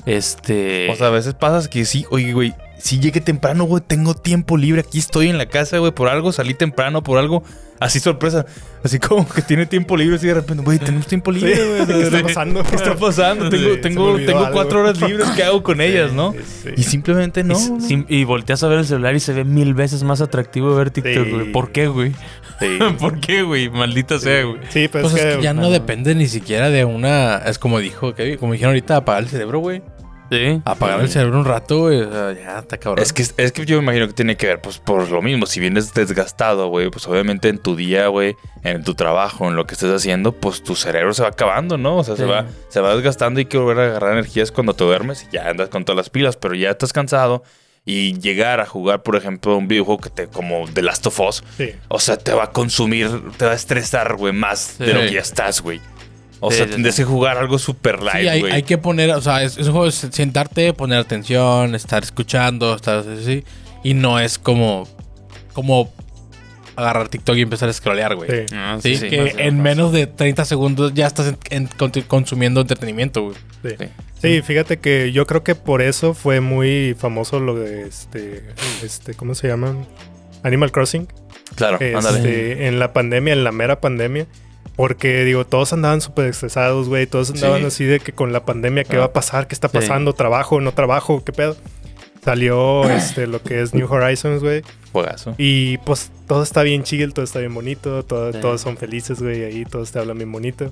Este. O sea, a veces pasa que sí, oye, güey, si llegué temprano, güey, tengo tiempo libre, aquí estoy en la casa, güey, por algo, salí temprano, por algo, así sorpresa, así como que tiene tiempo libre, así de repente, güey, tenemos tiempo Sí, libre, güey. ¿qué está pasando? ¿Qué está pasando? Sí, Tengo, tengo, tengo cuatro horas libres, ¿qué hago con ellas, no? Sí, Y simplemente no. y, no. sim- y volteas a ver el celular y se ve mil veces más atractivo ver TikTok, Sí. güey. ¿Por qué, güey? Sí. ¿Por qué, güey? Maldita sea, güey. Sí, pues, Pues es es que, que ya no depende ni siquiera de una. Es como dijo, Kevin, como dijeron ahorita, apagar el cerebro, güey. Sí. Apagar el cerebro un rato, güey. O sea, ya está cabrón. Es que, es que yo me imagino que tiene que ver, pues, por lo mismo. Si vienes desgastado, güey, pues obviamente en tu día, güey, en tu trabajo, en lo que estés haciendo, pues tu cerebro se va acabando, ¿no? O sea, se, va, se va desgastando y hay que volver a agarrar energías cuando te duermes y ya andas con todas las pilas, pero ya estás cansado y llegar a jugar, por ejemplo, un videojuego que te, como The Last of Us, Sí. o sea, te va a consumir, te va a estresar, güey, más Sí. de lo que ya estás, güey. O Sí, sea, sí, tendrías sí. que jugar algo super Sí, light, hay, güey. hay que poner, o sea, es, es un juego de sentarte, poner atención, estar escuchando, estar así. Y no es como, como agarrar TikTok y empezar a scrollear, güey. Sí. Ah, Sí, sí, que en más. menos de 30 segundos ya estás en- en- con- consumiendo entretenimiento, güey. Sí. Sí. Sí, fíjate que yo creo que por eso fue muy famoso lo de este, este, ¿cómo se llama? Animal Crossing. Claro, Este, ándale. en la pandemia, en la mera pandemia. Porque, digo, todos andaban súper estresados, güey. Todos andaban Sí. así de que con la pandemia, ¿qué Ah. va a pasar? ¿Qué está Sí. pasando? ¿Trabajo? ¿No trabajo? ¿Qué pedo? Salió este, lo que es New Horizons, güey. Juegazo. Y pues todo está bien chill, todo está bien bonito. todo- Sí. Todos son felices, güey. Ahí todos te hablan bien bonito.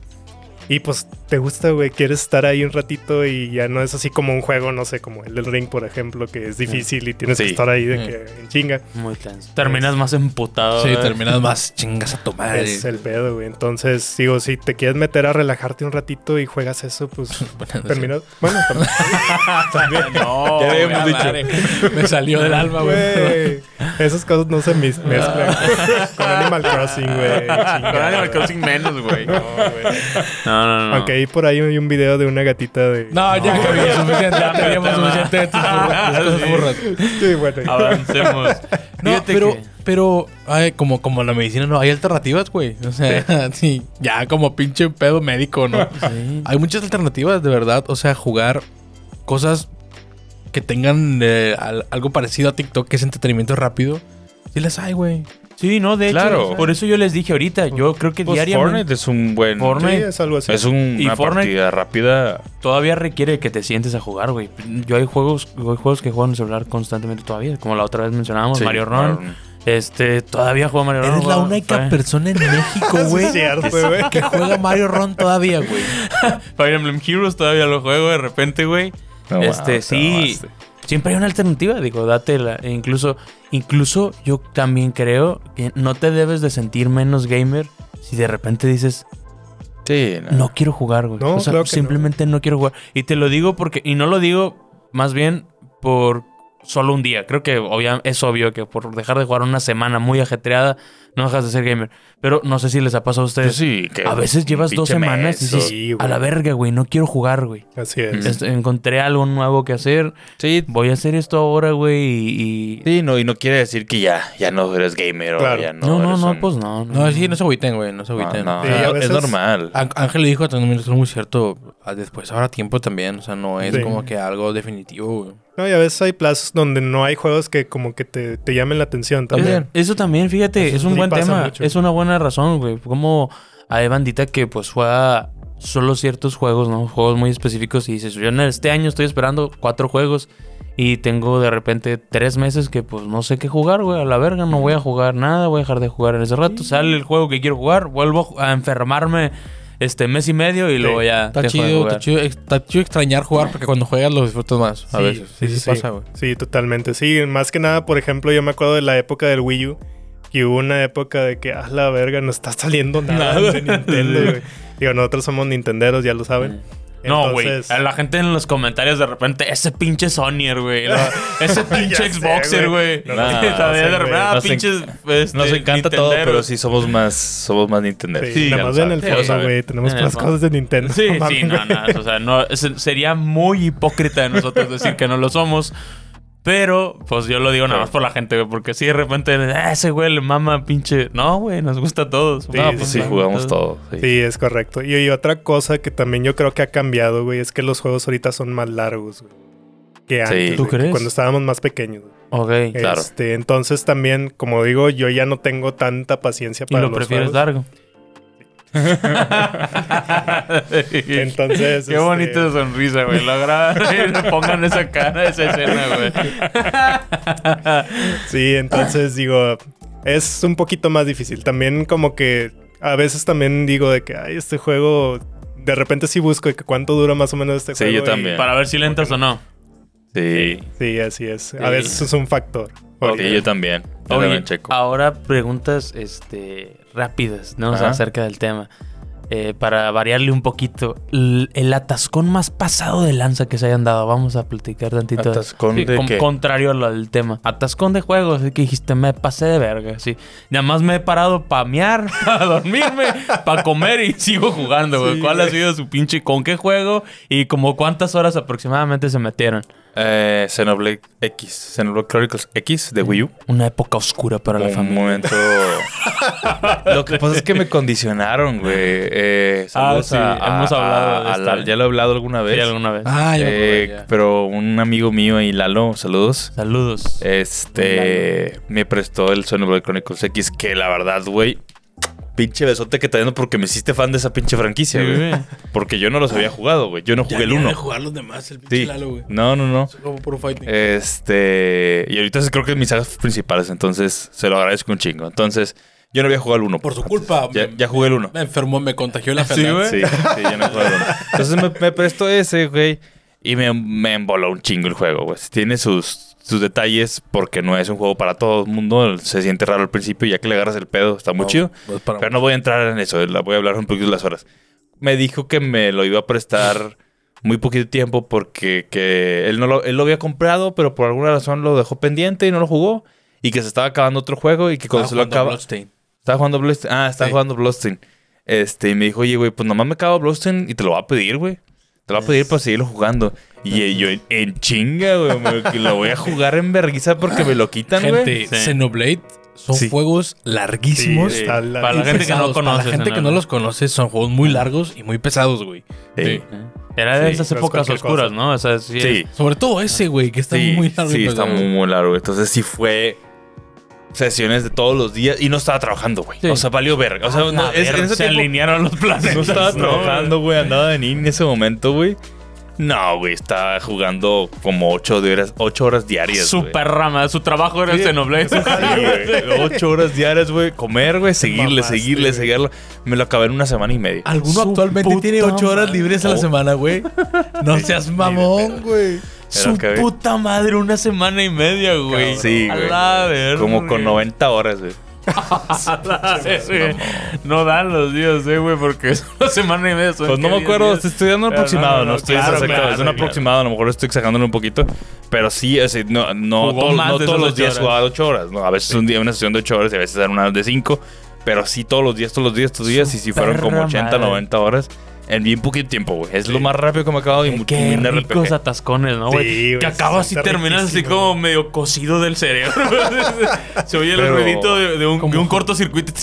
Y pues te gusta, güey. Quieres estar ahí un ratito y ya no es así como un juego, no sé, como el del ring, por ejemplo, que es difícil y tienes Sí. que estar ahí de Sí. que en chinga. Muy tenso. Terminas más emputado. Sí, terminas más chingas a tu madre. Es el pedo, güey. Entonces, digo, si te quieres meter a relajarte un ratito y juegas eso, pues terminas. Bueno, también. también. No, Ya habíamos güey, dicho. madre. Me salió del alma, güey. Esas cosas no se mez- mezclan con Animal Crossing, güey. Con Animal. Crossing menos, güey. No, güey. No, no, no. Aunque ahí por ahí hay un video de una gatita de. No, ya que había suficiente, ya teníamos suficiente de tus burras, tus Sí. bueno. Avancemos. No, Fíjate pero, que- pero ay, como, como la medicina no, hay alternativas, güey. O sea, sí. ya como pinche pedo médico, ¿no? Sí. hay muchas alternativas, de verdad. O sea, jugar cosas que tengan eh, al- algo parecido a TikTok, que es entretenimiento rápido. Sí las hay, güey. Sí, no, de hecho. Claro. Por eso yo les dije ahorita. Yo creo que Pues diariamente. Fortnite es un buen... Fortnite. Sí, es algo así. Es un- Y una Fortnite- partida rápida. Todavía requiere que te sientes a jugar, güey. Yo hay juegos, hay juegos que juego en el celular constantemente todavía. Como la otra vez mencionábamos, Sí, Mario Run. Este, todavía juego Mario Run. Eres la única persona en México, güey, que juega Mario Ron todavía, güey. Fire Emblem Heroes todavía lo juego de repente, güey. No, este, wow, sí. Siempre hay una alternativa, digo, dátela. E incluso, incluso yo también creo que no te debes de sentir menos gamer si de repente dices, Sí, no quiero jugar, güey. No, o sea, claro simplemente no. quiero jugar. Y te lo digo porque, y no lo digo más bien por solo un día. Creo que obvia- es obvio que por dejar de jugar una semana muy ajetreada, no dejas de ser gamer. Pero no sé si les ha pasado a ustedes. Sí, que A veces llevas dos semanas y dices, Sí, a la verga, güey, no quiero jugar, güey. Así es. Encontré algo nuevo que hacer. Sí, Voy a hacer esto ahora, güey, y... y- sí, no, y no quiere decir que ya, ya no eres gamer Claro. o ya no No, no, eres no, un- pues no. No, No, sí, no se agüiten, güey, no se No, agüiten. no, Sí, a es veces- normal. Á- Ángel le dijo también, es muy cierto, después ahora tiempo también, o sea, no es Sí. como que algo definitivo, güey. No, y a veces hay plazos donde no hay juegos que como que te, te llamen la atención también. Eso también, fíjate, Eso es un sí buen pasa tema. mucho. Es una buena razón, güey. Como hay bandita que pues juega solo ciertos juegos, ¿no? Juegos muy específicos y dices, yo en este año estoy esperando cuatro juegos y tengo de repente tres meses que pues no sé qué jugar, güey. A la verga, no voy a jugar nada, voy a dejar de jugar en ese rato. Sale el juego que quiero jugar, vuelvo a enfermarme este mes y medio y luego ya Está chido, jugar. está chido, está chido extrañar jugar porque cuando juegas lo disfrutas más. A veces. Sí, sí, pasa, güey. Sí, totalmente. Sí, más que nada, por ejemplo, yo me acuerdo de la época del Wii U. Que hubo una época de que, ah, la verga, no está saliendo nada, Nada. de Nintendo, güey. Digo, nosotros somos nintenderos, ya lo saben. No, güey. Entonces- A la gente en los comentarios de repente, ese pinche Sonyer, güey. Ese pinche Xboxer, güey. No, Sí, también sé, de repente, güey. ah, Nos pinches. este, Nos encanta todo, pero sí somos más, somos más Nintendo. Sí, nada más en el Sí, fondo, güey. Tenemos fondo. cosas de Nintendo. Sí, sí, mames, no, no. O sea, no, es- sería muy hipócrita de nosotros decir que no lo somos. Pero, pues yo lo digo nada más por la gente, güey. Porque si de repente, "Ah, ese güey le mama pinche. No, güey, nos gusta a todos. Sí, No, pues sí, sí, jugamos todo. sí. Sí, es correcto. Y, y otra cosa que también yo creo que ha cambiado, güey, es que los juegos ahorita son más largos, güey. Que antes, ¿Tú güey, que crees? cuando estábamos más pequeños. güey. Ok. Claro. Este, entonces también, como digo, yo ya no tengo tanta paciencia Y para lo los prefieres juegos. largo. Entonces, Qué este- bonita sonrisa, güey. Lo le pongan esa cara, esa escena, güey. Sí, entonces digo, es un poquito más difícil. También como que a veces también digo de que, ay, este juego, de repente sí busco de que cuánto dura más o menos este Sí, juego. yo y- también. Para ver si le entras o no. Sí. Sí, así es. A Sí. veces es un factor. Sí, yo también. Yo Oye, también checo. ahora preguntas este, rápidas, ¿no? O sea, acerca del tema. eh, para variarle un poquito, el, el atascón más pasado de lanza que se hayan dado. Vamos a platicar tantito. ¿Atascón de con- qué? Contrario al, tema. Atascón de juegos. Que dijiste, me pasé de verga. Sí. Nada más me he parado para mear, para dormirme, para comer y sigo jugando, güey. ¿Cuál ha sido su pinche con qué juego y como cuántas horas aproximadamente se metieron? Eh, Xenoblade X. Xenoblade Chronicles X de Wii U. Una época oscura para la un familia. momento. lo que pasa es que me condicionaron, güey. Eh, Ah, saludos sí, a- a- hemos hablado de a- a esta. la- ya lo he hablado alguna vez. Sí, alguna vez. Ah, ya Eh, ya. pero un amigo mío y Lalo, saludos. Saludos. Este me prestó el Xenoblade Chronicles X, que la verdad, güey. Pinche besote que te dando porque me hiciste fan de esa pinche franquicia, Sí, güey. Porque yo no los había jugado, güey. Yo no jugué el Ya ha 1. de jugar los demás, el pinche Sí. Lalo, güey. No, no, no. Es como puro fighting. Este. Y ahorita creo que es mis sagas principales, entonces se lo agradezco un chingo. Entonces, yo no había jugado el 1. Por su culpa. Ya, me, ya jugué el 1. me enfermó, me contagió la Sí, enfermedad. güey. Sí, sí, ya no jugué el 1. Entonces me, me prestó ese, güey. Y me, me emboló un chingo el juego, güey. Tiene sus, sus detalles porque no es un juego para todo el mundo. Se siente raro al principio, ya que le agarras el pedo, está muy chido. pues para- Pero no voy a entrar en eso, la- voy a hablar un poquito de las horas. Me dijo que me lo iba a prestar muy poquito tiempo porque que él, no lo, él lo había comprado, pero por alguna razón lo dejó pendiente y no lo jugó. Y que se estaba acabando otro juego y que cuando se lo acaba... Bloodstain. Estaba jugando Bloodstained. Ah, estaba Sí. jugando Bloodstained. Este, y me dijo, oye, güey, pues nomás me acabo Bloodstained y te lo voy a pedir, güey. Te lo voy a pedir para seguirlo jugando. Y yo en, en chinga, güey, que lo voy a jugar en vergüenza porque me lo quitan, güey. Gente, Sí. Xenoblade son Sí. juegos larguísimos. Sí, está la- Para la gente que no. Para conoce la gente que no los conoce, son juegos muy largos y muy pesados, güey. Sí. Era de Sí, esas épocas oscuras, cosa. ¿no? O sea, sí. Sí. Sobre todo ese, güey, que está sí, muy largo. sí, está muy, muy largo. Entonces sí fue sesiones de todos los días y no estaba trabajando, güey. Sí. O sea, valió verga. O sea, no, la es- en ese se tiempo alinearon los planes. no estaba trabajando, güey. Andaba de niño en ese momento, güey. No, güey, estaba jugando como ocho horas, ocho horas diarias, güey. Super rama. Su trabajo era el Xenoblade. Sí, güey. Ocho horas diarias, güey. Comer, güey. Seguirle, mamaste, seguirle, güey. seguirlo. Me lo acabé en una semana y media. ¿Alguno Su actualmente tiene ocho horas madre. libres a la Oh. semana, güey? No seas mamón, güey. Su puta madre, una semana y media, güey. Sí, A güey. la verga. Como con 90 horas, güey. No dan los días, eh, güey, porque es una semana y media. Pues no me 10 acuerdo, días. estoy estudiando un aproximado, no, no, no, estoy claro, exacto, claro, es un claro. aproximado, a lo mejor estoy exagerándolo un poquito, pero sí, sea, no, no, más no de todos los días jugaba 8 horas, ¿no? a veces un día una sesión de 8 horas y a veces eran unas de 5, pero sí todos los días, todos los días, todos los días, y si fueron como perra 80, madre. 90 horas en bien poquito tiempo, güey. Es lo más rápido que me he acabado y Qué- un ricos RPG. atascones, ¿no, güey? Sí, güey, que acabas y terminas así como medio cocido del cerebro. Se oye el Pero- ruidito de, de un, de cortocircuito.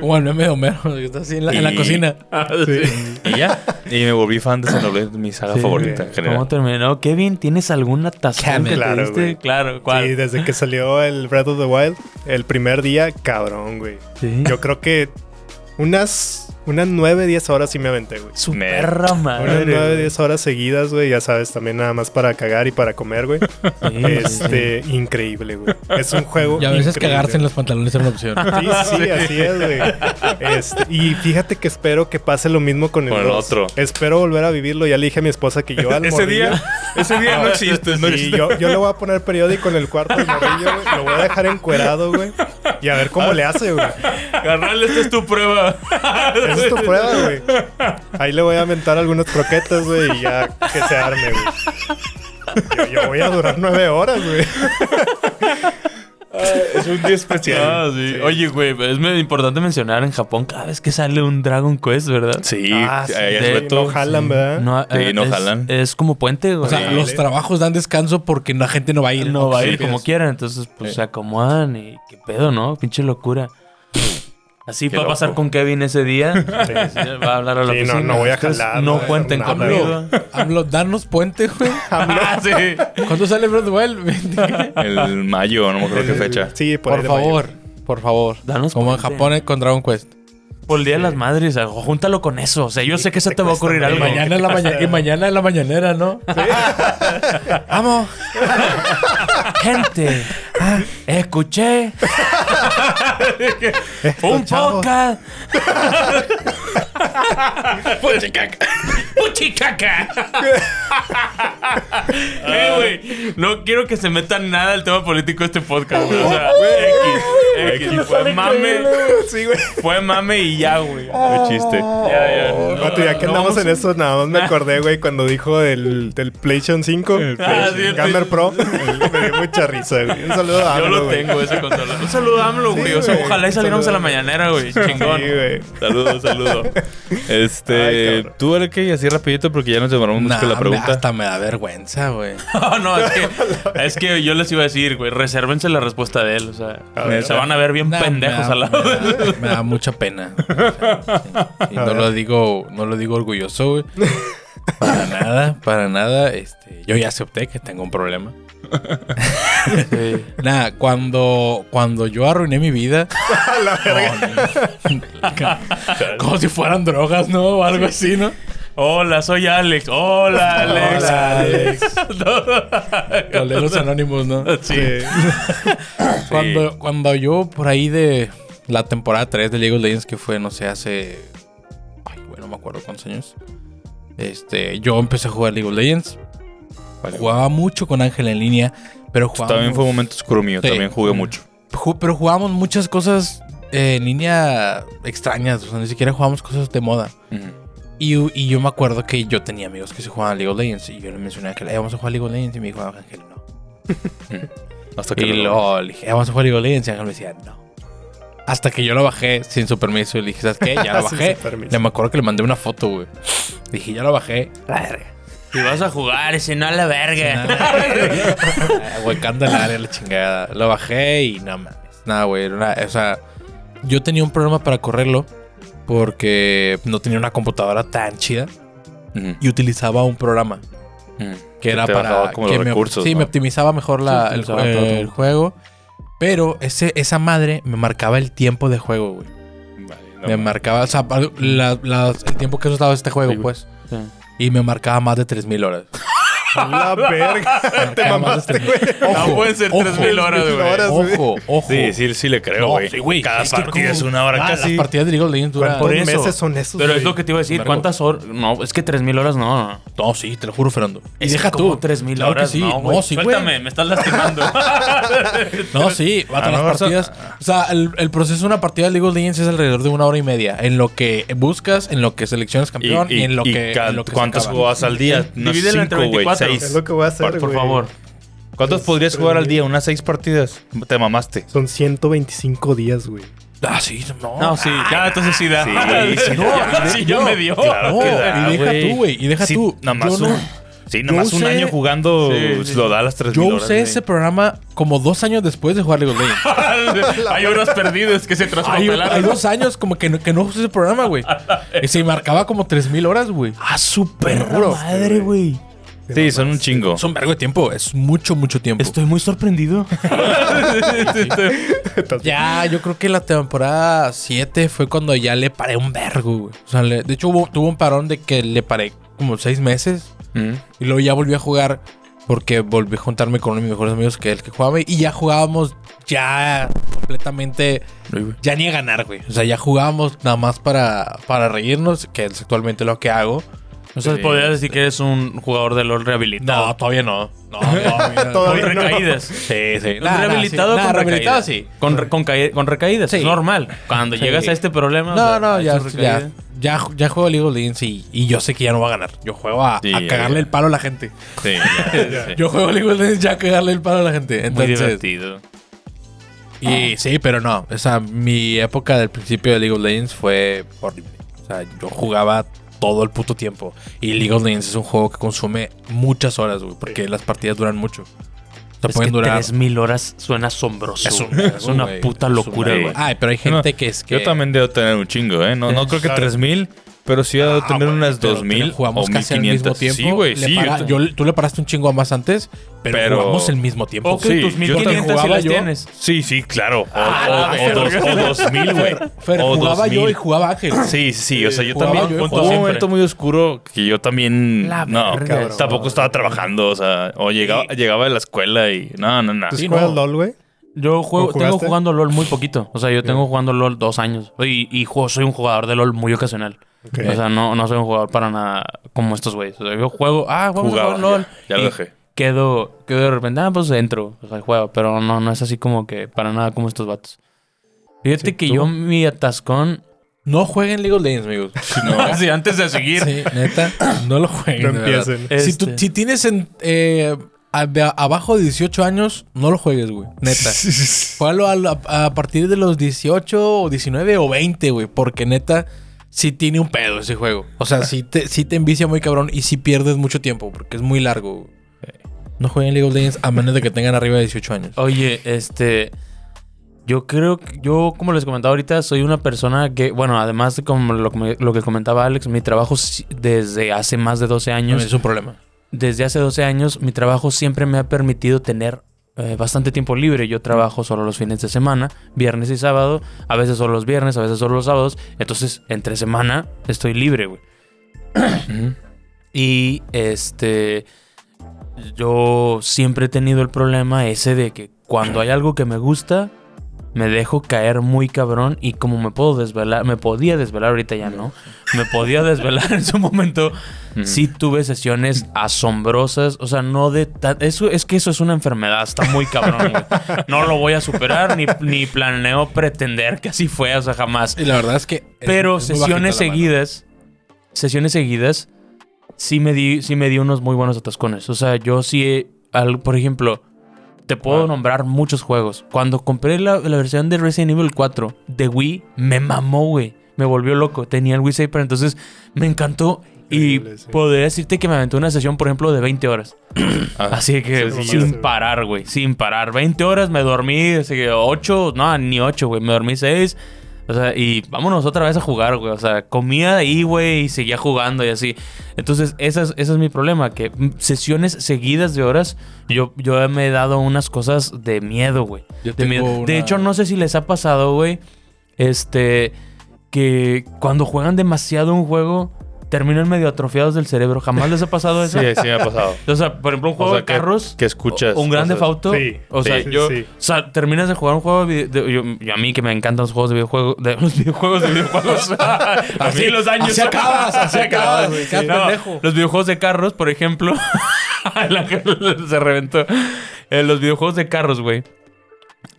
Como el meme de Homero, que está así en la, en la Y- cocina. Ah, sí. Y ya, y me volví fan de Xenoblade, mi saga Sí, favorita en ¿Cómo terminó? Kevin, ¿tienes algún atascón que te Claro, diste? güey. Claro, ¿cuál? Sí, desde que salió el Breath of the Wild, el primer día, cabrón, güey. Sí. Yo creo que unas, unas 9, 10 horas sí me aventé, güey. Su perra Unas madre. 9, güey. 10 horas seguidas, güey. Ya sabes, también nada más para cagar y para comer, güey. Este, increíble, güey. Es un juego. Y a veces increíble. cagarse en los pantalones era una opción. Sí, sí, así es, güey. Este, y fíjate que espero que pase lo mismo con el, Con el dos. otro. Espero volver a vivirlo. Ya le dije a mi esposa que yo al Ese día, ese día no existe, no existe. yo, yo le voy a poner periódico en el cuarto del morrillo, güey. Lo voy a dejar encuerado, güey. Y a ver cómo le hace, güey. Carnal, esta es tu prueba. Esa es tu prueba, güey. Ahí le voy a aventar algunas croquetas, güey, y ya que se arme, güey. Yo, yo voy a durar nueve horas, güey. Es un día especial. Ah, sí. Oye, güey, es muy importante mencionar en Japón cada vez que sale un Dragon Quest, ¿verdad? Sí, Ah, sí, de- no jalan, ¿verdad? No, Sí, eh, no es, jalan. Es como puente, güey. O sea, Sí. los trabajos dan descanso porque la gente no va a ir. no va a ir Sí, como sí. quiera, entonces pues Sí. se acomodan y qué pedo, ¿no? Pinche locura. Así Qué va a pasar loco. con Kevin ese día. Va a hablar a la Sí, no, oficina. no voy a jalar, No no voy a cuenten conmigo. Hablo, danos puente, güey. Ah, sí. ¿Cuándo sale Breath of the Wild? El mayo, no me acuerdo qué fecha. Sí, por, ahí Por mayo. favor, por favor. Danos Como en. Japón eh, con Dragon Quest. Por el Día de las Madres, o júntalo con eso. O sea, yo sé que se te va a ocurrir algo. mañana, es la maña- y mañana es la mañanera, ¿no? Vamos. Gente, ah, escuché un podcast. Puchicaca. Puchicaca. eh, güey. No quiero que se meta nada el tema político de este podcast, güey. O sea, X. X. Fue mame. Sí, güey. Fue mame y ya, güey. Qué chiste. Ya, ya. no, Vato, ya que no andamos en eso, nada más me acordé, güey, cuando dijo del, del PlayStation 5, el Ah, sí, el Gamer Pro. me dio mucha risa, güey. Un saludo a Yo lo güey. tengo, ese consola. Un saludo a AMLO, güey. Sí, o sea, güey. ojalá y saliéramos a la mañanera, güey. Chingón. Sí, güey. Saludos, saludos. Este, Ay, tú, Aleke, así rapidito porque ya nos demoramos mucho con la me- pregunta. hasta me da vergüenza, güey. No, no, es que, es que yo les iba a decir, güey, resérvense la respuesta de él. O sea, ver. se van a ver bien Nah, pendejos me da, al lado. me da- me da mucha pena. Sí. Y A no ver. lo digo, no lo digo orgulloso, güey. Para nada, para nada. Este, yo ya acepté que tengo un problema. Nada, cuando, cuando yo arruiné mi vida. no, no. como si fueran drogas, ¿no? O algo así, ¿no? Hola, soy Alex. Hola, Alex. Hola, Alex. Coleros anónimos, ¿no? Sí. Cuando, cuando yo por ahí de la temporada 3 de League of Legends, que fue, no sé, hace. Ay, güey, no me acuerdo cuántos años. Este, yo empecé a jugar League of Legends. Jugaba mucho con Ángel en línea, pero jugábamos. También fue un momento oscuro mío. Sí. También jugué mucho. pero jugábamos muchas cosas eh, en línea extrañas. O sea, ni siquiera jugábamos cosas de moda. Y, y yo me acuerdo que yo tenía amigos que se jugaban League of Legends. Y yo le mencioné a Ángel, "Eh, vamos a jugar League of Legends. Y me dijo, Ángel, no. Hasta que Y lo- luego le dije, vamos a jugar League of Legends. Y Ángel me decía, no. Hasta que yo lo bajé sin su permiso. Y le dije, ¿sabes qué? Ya lo bajé. Le me acuerdo que le mandé una foto, güey. Dije, ya lo bajé. Si vas a jugar, si no a la verga. Güey, canta el área la chingada. Lo bajé y no mames. Nada, güey. O sea, yo tenía un problema para correrlo porque no tenía una computadora tan chida y utilizaba un programa que era para como que los me, recursos, sí, ¿no? me optimizaba mejor la- Sí, el, juego. Pero ese, esa madre me marcaba el tiempo de juego, güey. Vale, no me marcaba, o sea, la- la- el tiempo que estaba este juego, Sí, pues. Sí. Y me marcaba más de 3000 horas. La verga. Te mamaste, de güey. 3000. No pueden ser ojo, 3000 horas, güey. Ojo, ojo. Sí, sí, sí le creo, No, güey. sí, güey. Cada Es partida como- es una hora Ah, casi. Las partidas de League of Legends duran... Por ¿Cuántos eso. meses son esos, Pero es lo que te iba a decir. ¿Cuántas horas? No, es que 3000 horas no. No, sí, te lo juro, Fernando. Y deja como tú. 3000 Claro que horas. sí. No. No, sí, güey. Suéltame, me estás lastimando. No, sí, vato, las no, partidas. O sea, el, el proceso de una partida de League of Legends es alrededor de una hora y media. En lo que buscas, en lo que seleccionas campeón y, en lo que. ca- en lo que se ¿Cuántas jugabas al día? Unas Divídelo entre cinco, güey. 24. Seis. Es lo que voy a hacer, Por, por güey. favor. ¿Cuántos podrías jugar al día? ¿Unas seis partidas? Te mamaste. Son 125 días, güey. Ah, sí, no. No, sí. Ya, entonces sí da. Sí, sí, no, ya. sí, ya me dio. Claro No, que da, y deja güey. tú, güey. Y deja Sí, tú. Nada más Yo un, no- sí, nada más yo un usé- año jugando Sí, sí. lo da a las 3 Yo usé horas, ese programa como dos años después de jugar League of Legends. Hay horas perdidas que se Hay, traspapelaron. hay dos años como que no, que no usé ese programa, güey. Y se marcaba como 3000 horas, güey. Ah, juro. madre, güey. Sí, son un chingo. Es un vergo de tiempo. Es mucho, mucho tiempo. Estoy muy sorprendido. Ya, yo creo que la temporada 7 fue cuando ya le paré un vergo, güey. O sea, le- de hecho hubo, tuvo un parón de que le paré como seis meses. Mm. Y luego ya volví a jugar porque volví a juntarme con uno de mis mejores amigos que el que jugaba. Y ya jugábamos ya completamente... Ya ni a ganar, güey. O sea, ya jugábamos nada más para, para reírnos, que es actualmente lo que hago. Sí. podrías decir que eres un jugador de LOL rehabilitado. No, todavía no. No, no. Con recaídas. Sí, sí. Rehabilitado sí. Nah, con rehabilitado recaídas. sí. Con, re- con, con recaídas. Sí. Es normal. Cuando Sí. llegas a este problema. o No, sea, no, ya, ya, ya, ya juego League of Legends y, y yo sé que ya no va a ganar. Yo juego a, a cagarle el palo a la gente. Sí. Yo juego League of Legends ya a cagarle el palo a la gente. Muy Entonces, divertido. y sí, pero no. O sea, mi época del principio de League of Legends fue horrible. O sea, yo jugaba todo el puto tiempo. Y League of Legends es un juego que consume muchas horas, güey, porque las partidas duran mucho. O sea, Es pueden que durar. 3000 horas suena asombroso. Es, un una puta locura, güey. Ay, pero hay gente que es que. Yo también debo tener un chingo, ¿eh? No, no creo que Claro. 3000, pero sí debo Ah, tener güey, unas pero- 2000 pero jugamos o casi al mismo 1500. tiempo. Sí, güey, Le sí. para- yo- yo- tú le paraste un chingo más antes, pero, Pero- jugamos el mismo tiempo. Ok, Sí, tus yo 1500 también sí jugaba las yo. tienes. Sí, sí, claro. O, Ah, o- o dos- verga. o 2000, güey. Fer, O jugaba yo 2000. y jugaba Ángel. Sí, sí, o sea, yo Jugaba también. yo Hubo un momento muy oscuro que yo también. La no, tampoco estaba trabajando, o sea, o llegaba, llegaba de la escuela y. No, no, no. ¿Tú juegas no. LOL, güey? Yo juego, ¿O tengo jugando LOL muy poquito. O sea, yo tengo jugando LOL dos años. Y, y juego- soy un jugador de LOL muy ocasional. O sea, no, no soy un jugador para nada como estos güeyes. O sea, yo juego, ah, vamos a Jugaba, jugar LOL. ya, ya lo dejé. Quedo, quedo de repente, ah, pues entro, o sea, juego. Pero no, no es así como que para nada como estos vatos. Fíjate Sí, que ¿tú? yo mi atascón, No jueguen League of Legends, amigos. así antes de seguir, Sí, neta, no lo jueguen. No empiecen. Si, tú- este, si tienes en, eh, a- de a- abajo de 18 años, no lo juegues, güey. Neta. Juégalo a, la- a partir de los 18 o 19 o 20, güey. Porque neta, sí tiene un pedo ese juego. O sea, sí te, sí te envicia muy cabrón y sí pierdes mucho tiempo porque es muy largo. No jueguen League of Legends a menos de que tengan arriba de 18 años. Oye, este. Yo creo que yo, como les comentaba ahorita, soy una persona que, bueno, además de como lo, lo que comentaba Alex, mi trabajo desde hace más de 12 años, es un problema. desde hace 12 años, mi trabajo siempre me ha permitido tener eh, bastante tiempo libre. Yo trabajo solo los fines de semana, viernes y sábado, a veces solo los viernes, a veces solo los sábados. Entonces, entre semana estoy libre, güey. Y este. Yo siempre he tenido el problema ese de que cuando hay algo que me gusta, me dejo caer muy cabrón. Y como me puedo desvelar, me podía desvelar ahorita ya, ¿no? Me podía desvelar en su momento. Sí tuve sesiones asombrosas. O sea, no de ta- eso Es que eso es una enfermedad. Está muy cabrón, güey. No lo voy a superar ni, ni planeo pretender que así fue. O sea, jamás. Y la verdad es que. Pero es sesiones seguidas, sesiones seguidas, sí me di, sí me di unos muy buenos atascones. O sea, yo sí, al- por ejemplo, te puedo Ah. nombrar muchos juegos. Cuando compré la, la versión de Resident Evil 4 de Wii, me mamó, güey. Me volvió loco. Tenía el Wii Saber, entonces me encantó. Y sí. podría decirte que me aventé una sesión, por ejemplo, de 20 horas. Ah, Así que Sí, sin sí. parar, güey. Sin parar. 20 horas me dormí, así que 8, no, ni 8, güey. Me dormí 6. O sea, y vámonos otra vez a jugar, güey. O sea, comía ahí, güey, y seguía jugando y así. Entonces, ese es, ese es mi problema, que sesiones seguidas de horas, yo, yo me he dado unas cosas de miedo, güey. De, miedo. una- de hecho, no sé si les ha pasado, güey, este, que cuando juegan demasiado un juego, terminan medio atrofiados del cerebro. ¿Jamás les ha pasado eso? Sí, sí me ha pasado. O sea, por ejemplo, un O juego sea, de que- carros. que escuchas Un grande fauto. Sí, O sea, sí, yo. sí. O sea, terminas de jugar un juego de, video- de- yo, yo a mí que me encantan los juegos de videojuegos. De, los videojuegos de videojuegos. así los años. así acabas, así acabas, güey. No, pendejo. los videojuegos de carros, por ejemplo. El ángel se reventó. Eh, los videojuegos de carros, güey.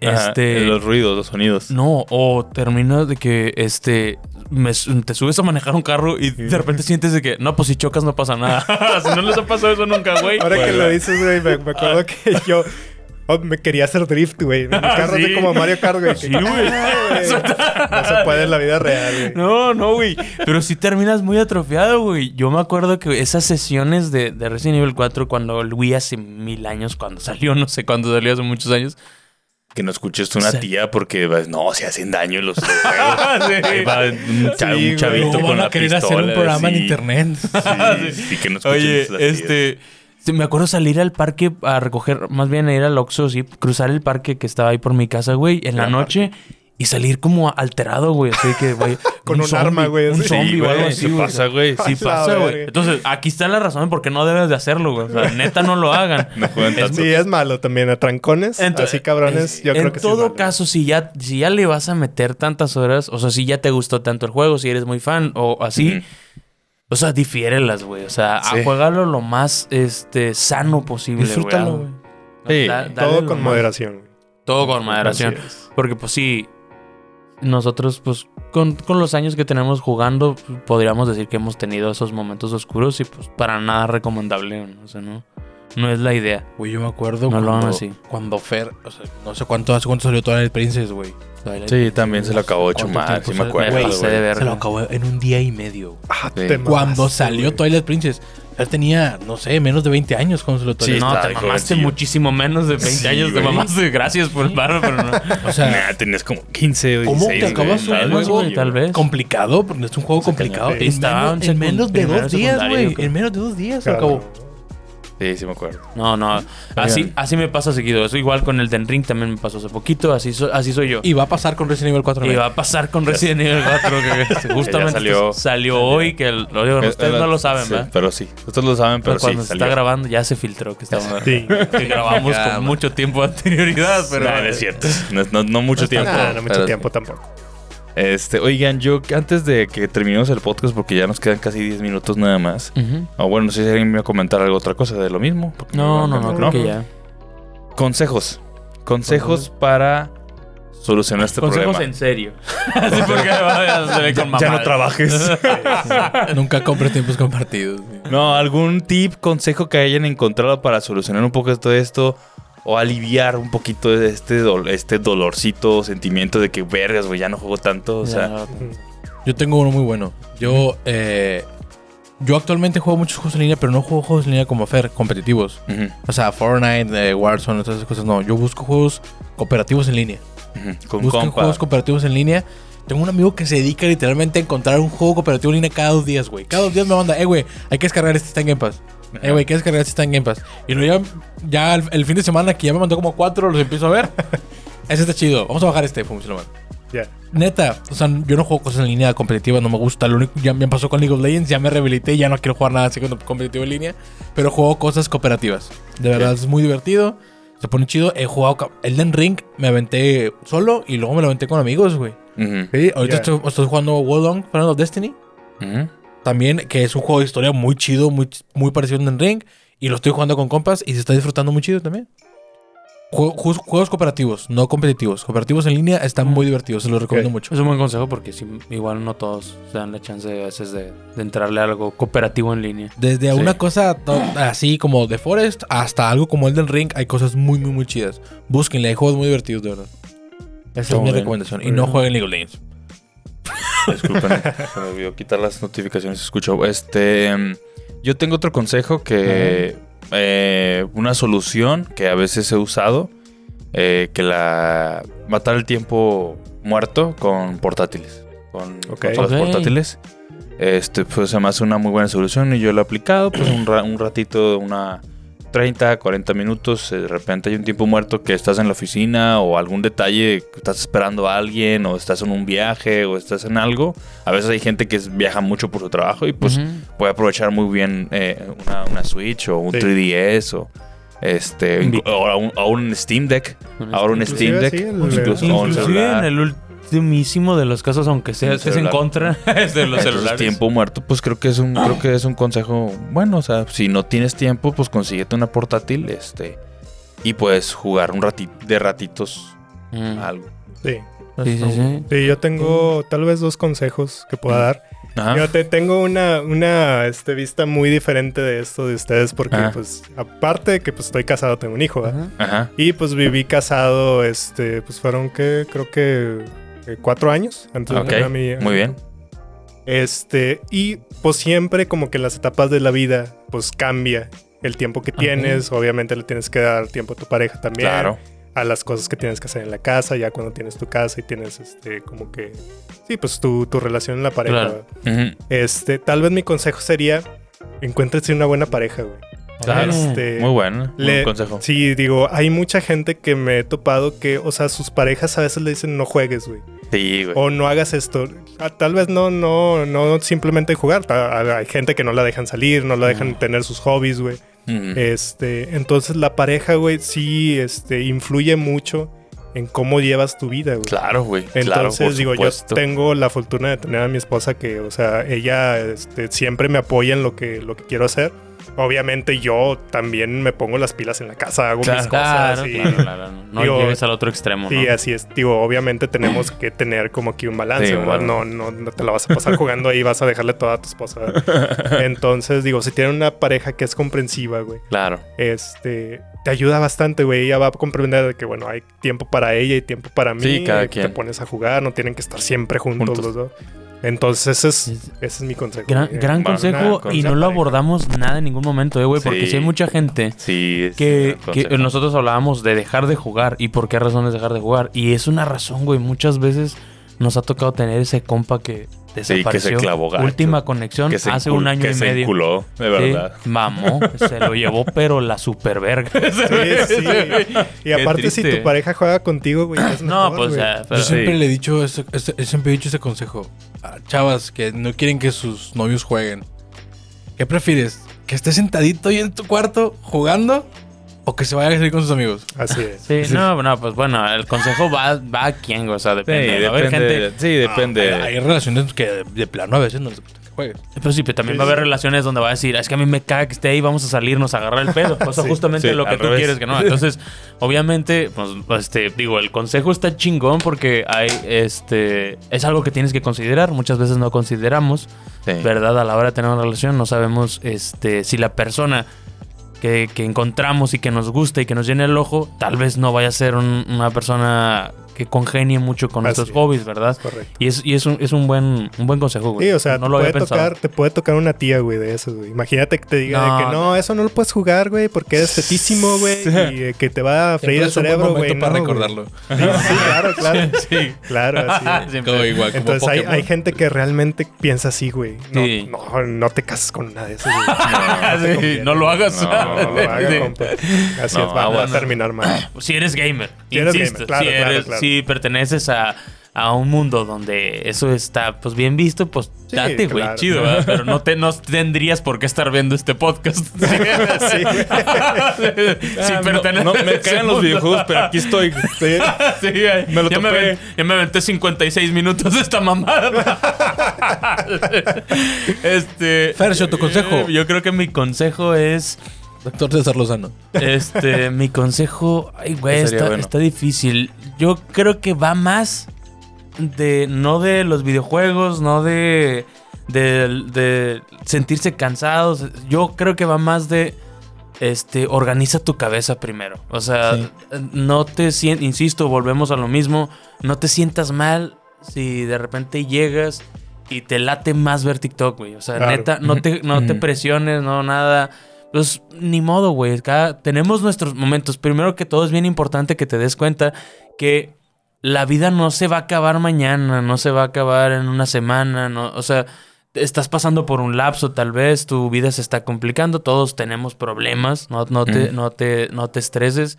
Ajá, Este. Los ruidos, los sonidos. No, o terminas de que este me te subes a manejar un carro y de repente sientes de que no, pues si chocas no pasa nada. si no les ha pasado eso nunca, güey. Ahora que lo dices, güey, me, me acuerdo que yo oh, me quería hacer drift, güey. Mi carro Sí. así como Mario Kart, güey. Sí, güey. Ah, güey. No se puede en la vida real, güey. No, no, güey. Pero sí terminas muy atrofiado, güey. Yo me acuerdo que esas sesiones de, de Resident Evil 4, cuando el Wii hace mil años, cuando salió, no sé cuándo salió, hace muchos años. Que no escuches tú una Sí. tía porque vas, no, se hacen daño los juegos. Ahí va un, cha- Sí, un chavito No con van la hacer pistola, un programa en sí. internet. Sí, sí, que no escuchen Oye, las este. Me acuerdo salir al parque a recoger, más bien a ir al Oxxo, sí, cruzar el parque que estaba ahí por mi casa, güey, en la Ah, noche y salir como alterado, güey. Así que, güey. Con un arma, güey, Un zombie Sí, o algo güey, así, ¿qué güey. pasa, güey? Sí pasa, güey. Entonces, aquí está la razón por qué no debes de hacerlo, güey. O sea, neta, no lo hagan. No juegan tanto. Sí, es malo también. A trancones, así cabrones, yo en creo que sí es todo caso, si ya, si ya le vas a meter tantas horas, o sea, si ya te gustó tanto el juego, si eres muy fan o así, o sea, difiérelas, güey. O sea, Sí. a jugarlo lo más este, sano posible, güey. Disfrútalo, güey. Sí. Da- Todo con más- moderación. güey. Todo con moderación. Porque pues sí, nosotros pues con, con los años que tenemos jugando, podríamos decir que hemos tenido esos momentos oscuros y pues para nada recomendable, ¿no? o sea, no, no es la idea. Güey, yo me acuerdo No cuando, así. cuando Fer, o sea, no sé cuánto, hace cuánto salió Twilight Princess, güey. Sí, también se lo acabó hecho ¿Cuánto mal, tiempo sí me se- acuerdo. Se lo acabó en un día y medio. Ah, Sí. te Cuando salió. Twilight Princess, él tenía, no sé, menos de 20 años cuando salió Sí, Twilight no, está te de mamaste muchísimo menos de 20 Sí, años, te mamaste, gracias por el paro, pero no. O sea, Nah, tenías como 15 o ¿cómo 16, te acabas güey, un tal vez, juego güey. tal vez. complicado? Porque es un juego complicado. En, menos, en en menos de dos días, güey. En menos de dos días se acabó. Sí, sí me acuerdo. No, no, así, así me pasa seguido. Eso igual con el Den Ring también me pasó hace poquito, así, so- así soy yo. Y va a pasar con Resident Evil 4. Y va a pasar con Resident Evil 4, que justamente salió. salió, hoy, que el- lo digo, Eh, ustedes eh, no lo saben, sí, ¿verdad? Pero sí, ustedes lo saben, pero Pero sí, cuando se salió. está grabando ya se filtró que estamos Sí. que grabamos Ya, con man. mucho tiempo de anterioridad, pero no es cierto. No, no- no mucho tiempo. No mucho pero- tiempo tampoco. Este, oigan, yo antes de que terminemos el podcast, porque ya nos quedan casi 10 minutos nada más. O bueno, no sé si alguien me va a comentar algo otra cosa de lo mismo. No, no, no, creo que ya. Consejos. Consejos para solucionar este problema. Consejos en serio. Así porque ya, ya no trabajes. Nunca compres tiempos compartidos. No, algún tip, consejo que hayan encontrado para solucionar un poco todo esto o aliviar un poquito este, este dolorcito, sentimiento de que vergas, güey, ya no juego tanto. O sea, yo tengo uno muy bueno. Yo, eh, yo actualmente juego muchos juegos en línea, pero no juego juegos en línea como Fer, competitivos. O sea, Fortnite, eh, Warzone, todas esas cosas. No, yo busco juegos cooperativos en línea. busco juegos cooperativos en línea. Tengo un amigo que se dedica literalmente a encontrar un juego cooperativo en línea cada dos días, güey. Cada dos días me manda, eh, güey, hay que descargar este, está en Game Pass. Eh, güey, ¿qué descargar si está en Game Pass? Y luego ya, ya el, fin de semana que ya me mandó como cuatro, los empiezo a ver. Ese está chido. Vamos a bajar este, pum, se lo mando. Ya. Neta, o sea, yo no juego cosas en línea competitivas, no me gusta. Lo único ya me pasó con League of Legends, ya me rehabilité, ya no quiero jugar nada así competitivo en línea. Pero juego cosas cooperativas. De verdad, es muy divertido. Se pone chido. He jugado Elden Ring, me aventé solo y luego me lo aventé con amigos, güey. Sí, ahorita estoy, jugando World Final of Destiny. También, que es un juego de historia muy chido, muy, muy parecido a un Ring. Y lo estoy jugando con compas y se está disfrutando muy chido también. Juegos, cooperativos, no competitivos. Cooperativos en línea están muy divertidos, se los recomiendo mucho. Es un buen consejo porque igual no todos se dan la chance a veces de, entrarle a algo cooperativo en línea. Desde una cosa así como The Forest hasta algo como Elden Ring, hay cosas muy, muy, muy chidas. Búsquenle, hay juegos muy divertidos, de verdad. Esa es mi recomendación. Y no jueguen League of Legends. Disculpen, se me olvidó quitar las notificaciones. Escucho. Este, yo tengo otro consejo que eh, una solución que a veces he usado, eh, que la matar el tiempo muerto con portátiles, con okay. portátiles. Este, pues se me hace una muy buena solución y yo lo he aplicado, pues un, un ratito, una 30, 40 minutos, eh, de repente hay un tiempo muerto que estás en la oficina o algún detalle, estás esperando a alguien o estás en un viaje o estás en algo. A veces hay gente que viaja mucho por su trabajo y pues puede aprovechar muy bien eh, una, Switch o un 3DS o este o un, Steam Deck. Ahora un Steam Deck. incluso, en el de los casos, aunque sea es en contra de los celulares. tiempo muerto, pues creo que es un creo que es un consejo bueno, o sea, si no tienes tiempo, pues consíguete una portátil, este y puedes jugar un ratito de ratitos mm. algo. Sí. Sí, sí, sí. yo tengo tal vez dos consejos que pueda dar. Yo te tengo una, una este, vista muy diferente de esto de ustedes porque, pues, aparte de que pues, estoy casado, tengo un hijo, Ajá. Y pues viví casado, este, pues fueron que, creo que eh, cuatro años antes de mi, Muy bien. Este, y pues siempre como que en las etapas de la vida, pues cambia el tiempo que tienes. Obviamente le tienes que dar tiempo a tu pareja también. Claro. A las cosas que tienes que hacer en la casa, ya cuando tienes tu casa y tienes este, como que. Sí, pues tu, tu relación en la pareja. Este, tal vez mi consejo sería: encuéntrese una buena pareja, güey. Claro. Este, muy bueno, buen consejo. Sí, digo, hay mucha gente que me he topado que, o sea, sus parejas a veces le dicen no juegues, güey. Sí, güey. O no hagas esto. Ah, tal vez no, no, no simplemente jugar. Hay gente que no la dejan salir, no la dejan tener sus hobbies, güey. Este, entonces la pareja, güey, sí, este, influye mucho en cómo llevas tu vida, güey. Claro, güey. Entonces, digo, yo tengo la fortuna de tener a mi esposa que, o sea, ella este, siempre me apoya en lo que, lo que quiero hacer obviamente yo también me pongo las pilas en la casa, hago mis cosas. y, No llegues al otro extremo. Sí, así es. Digo, obviamente tenemos que tener como aquí un balance, no, no, no, te la vas a pasar jugando ahí, vas a dejarle toda a tu esposa. Entonces, digo, si tiene una pareja que es comprensiva, güey. Claro. Este, te ayuda bastante, güey. Ella va a comprender que, bueno, hay tiempo para ella y tiempo para mí. Sí, cada quien. Te pones a jugar, no tienen que estar siempre juntos, los dos. Entonces, ese es, ese es mi consejo. Gran, consejo y no lo abordamos nada en ningún momento, eh, güey. porque si hay mucha gente que, que nosotros hablábamos de dejar de jugar y por qué razones dejar de jugar. Y es una razón, güey. Muchas veces nos ha tocado tener ese compa que desapareció. Sí, que se clavó Última conexión hace un año y medio. Se de verdad. mamó, se lo llevó, pero la super verga. Sí, sí. Y aparte, si tu pareja juega contigo, güey, es No, pues ya. Yo siempre le he dicho, ese, siempre he dicho ese consejo a chavas que no quieren que sus novios jueguen. ¿Qué prefieres? ¿Que estés sentadito ahí en tu cuarto jugando? O que se vaya a salir con sus amigos. Así es. Sí, no, no, pues bueno, el consejo va, va a quién, o sea, Sí, depende. Va a haber depende. gente. Sí, depende. Hay, hay relaciones que de, de plano a veces no les gusta que juegues. Pero sí, pero también Sí, va a haber sí. relaciones donde va a decir, es que a mí me caga que esté ahí, vamos a salirnos a agarrar el pedo. O sea, Sí, justamente sí, lo que tú revés. quieres que no. Entonces, obviamente, pues, este, digo, el consejo está chingón porque hay, este, es algo que tienes que considerar. Muchas veces no consideramos, Sí. ¿verdad? A la hora de tener una relación, no sabemos, este, si la persona que, que encontramos y que nos gusta y que nos llene el ojo, tal vez no vaya a ser un- una persona que congenie mucho con nuestros es. hobbies, ¿verdad? Correcto. Y es, y es, un, es un buen un buen consejo, güey. Sí, o sea, no te, lo había puede pensado. tocar, te puede tocar una tía, güey, de eso, güey. Imagínate que te diga de No, que no, eso no lo puedes jugar, güey, porque es fetísimo, güey, y eh, que te va a freír el cerebro, güey. momento para no, güey. recordarlo. Sí, sí, claro, claro. Sí. Claro, así. Como igual, como Entonces hay, hay gente que realmente piensa así, güey. No, Sí. no, no te cases con nada de eso, güey. Conviene. no lo hagas. No, No, no lo haga, Sí. compa. Así No, es, va, va a aguas. terminar mal. Si eres gamer, Si eres insisto, gamer, claro, si, claro, eres- claro. si perteneces a, a un mundo donde eso está pues bien visto, pues Sí, date, güey, claro. chido, ¿verdad? Pero no, te, no tendrías por qué estar viendo este podcast. Sí, si Ah, no, perteneces no, a me cagan los videojuegos, pero aquí estoy. Sí. Me lo ya, topé. ya me aventé 56 minutos de esta mamada. este. Fercio, tu consejo. eh, Yo creo que mi consejo es. Doctor César Lozano. Este, mi consejo. Ay, güey, está, bueno. está difícil. Yo creo que va más de. No de los videojuegos, no de. De, de sentirse cansados. Yo creo que va más de. Este, organiza tu cabeza primero. O sea, Sí. no te sientas, insisto, volvemos a lo mismo. No te sientas mal si de repente llegas y te late más ver TikTok, güey. O sea, Claro. neta, no te, no te presiones, no nada. Pues ni modo, güey. Tenemos nuestros momentos. Primero que todo es bien importante que te des cuenta que la vida no se va a acabar mañana, no se va a acabar en una semana, no, o sea, estás pasando por un lapso, tal vez tu vida se está complicando, todos tenemos problemas, no, no te, Mm. no te, no te estreses.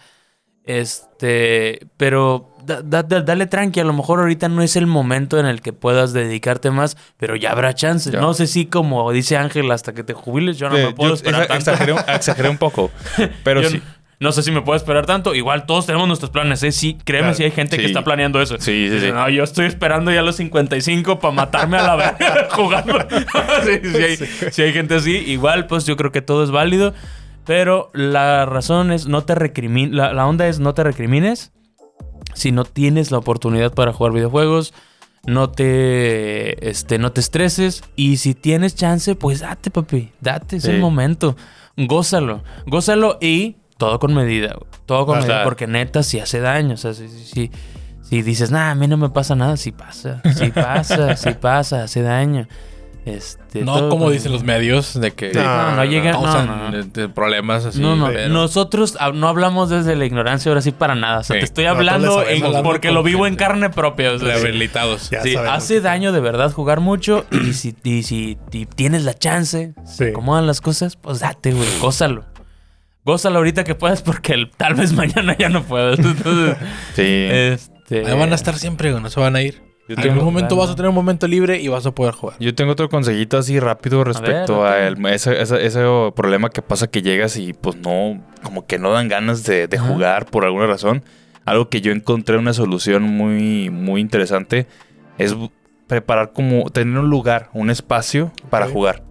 Este, pero da- da- da- dale tranqui, a lo mejor ahorita no es el momento en el que puedas dedicarte más, pero ya habrá chances. Ya. No sé si como dice Ángel, hasta que te jubiles, yo no Sí, me puedo yo esperar exa- tanto. exageré, un- exageré un poco. Pero sí. No sé si me puedo esperar tanto. Igual todos tenemos nuestros planes, ¿eh? Sí, créeme Claro. si hay gente que está planeando eso. Sí, sí, sí. No, yo estoy esperando ya los 55 para matarme a la verga jugando. sí, sí hay, sí hay gente así. Igual, pues yo creo que todo es válido. Pero la razón es no te recrimines. La, la onda es no te recrimines si no tienes la oportunidad para jugar videojuegos. No te, este, no te estreses. Y si tienes chance, pues date, papi. Date, es Sí. el momento. Gózalo. Gózalo y todo con medida. Todo con medida. Porque neta, si hace daño. O sea, si, si, si- si dices, nah, a mí no me pasa nada, sí pasa. Sí pasa, sí pasa, hace daño. Este, No todo como con- dicen los medios de que Sí, no, no llega- no, no, no. de- de problemas así. No, no, pero- nosotros ah, no hablamos desde la ignorancia ahora sí para nada. O sea, Sí. te estoy hablando en- porque lo vivo en carne propia. o sea. Rehabilitados. Sí, hace daño de verdad jugar mucho y si, y si y tienes la chance, Sí. se acomodan las cosas, pues date, güey, gózalo. Gózalo ahorita que puedas porque el- tal vez mañana ya no puedas. Entonces, Sí. este... Ahí van a estar siempre, güey, no se van a ir. Yo En tengo- algún momento vas a tener un momento libre y vas a poder jugar. Yo tengo otro consejito así rápido respecto ver, a, el- ese, ese- ese problema que pasa que llegas y pues no, como que no dan ganas de, de jugar por alguna razón. Algo que yo encontré una solución muy, muy interesante es preparar como, tener un lugar, un espacio para jugar.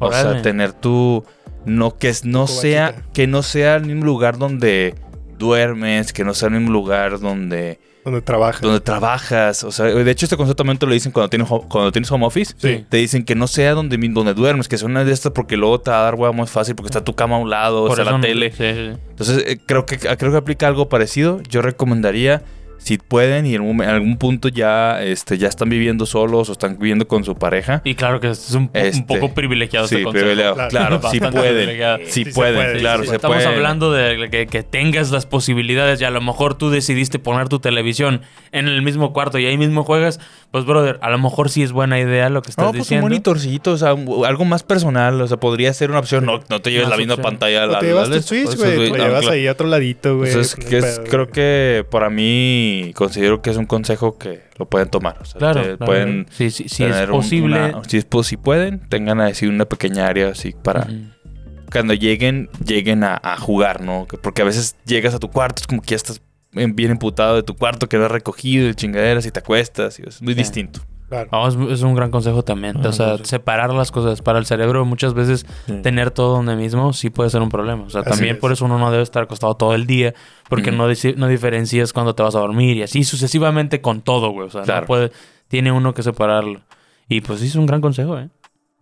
O sea, tener tu, no, que es- no Tu sea, que no sea el mismo lugar donde duermes, que no sea el mismo lugar donde Donde trabajas. donde trabajas. O sea, de hecho, este concepto también te lo dicen cuando tienes, ho- cuando tienes home office. Sí. Te dicen que no sea donde, donde duermes, que sea una de estas porque luego te va a dar hueá muy fácil porque está tu cama a un lado, o por sea, eso la no- tele. sí, sí, sí. Entonces, eh, creo que, creo que aplica algo parecido. Yo recomendaría, si pueden y en, un- algún punto ya, este, ya están viviendo solos o están viviendo con su pareja. Y claro que es un, po- un Este, poco privilegiado Sí, este consejo. privilegiado. Claro. Claro, sí pueden. privilegiado. Sí, pueden, puede, claro, sí se Estamos pueden. hablando de que, que tengas las posibilidades y a lo mejor tú decidiste poner tu televisión en el mismo cuarto y ahí mismo juegas. Pues, brother, a lo mejor sí es buena idea lo que estás No, pues un diciendo. monitorcito, o sea, un- algo más personal, o sea, podría ser una opción. No, no te lleves la misma opción. pantalla. a O la- te llevas tu Switch, pues, güey. no, llevas ahí a otro ladito, güey. Entonces, no hay que es- pedo, creo que para mí considero que es un consejo que lo pueden tomar. O sea, Claro, te claro. pueden Sí, sí, sí es posible. una- si, es, pos- si pueden, tengan así una pequeña área así para cuando lleguen, lleguen a, a jugar, ¿no? Porque a veces llegas a tu cuarto, es como que ya estás en- bien emputado de tu cuarto, que no has recogido, de chingaderas y te acuestas. Y es muy distinto. Claro. Es, es un gran consejo también. Ah, o sea, sí. separar las cosas. Para el cerebro muchas veces Sí. tener todo donde mismo sí puede ser un problema. O sea, Así también es. por eso uno no debe estar acostado todo el día. Porque no, no diferencias cuando te vas a dormir. Y así sucesivamente con todo, güey. O sea, Claro. no puede... Tiene uno que separarlo. Y pues sí, es un gran consejo, ¿eh?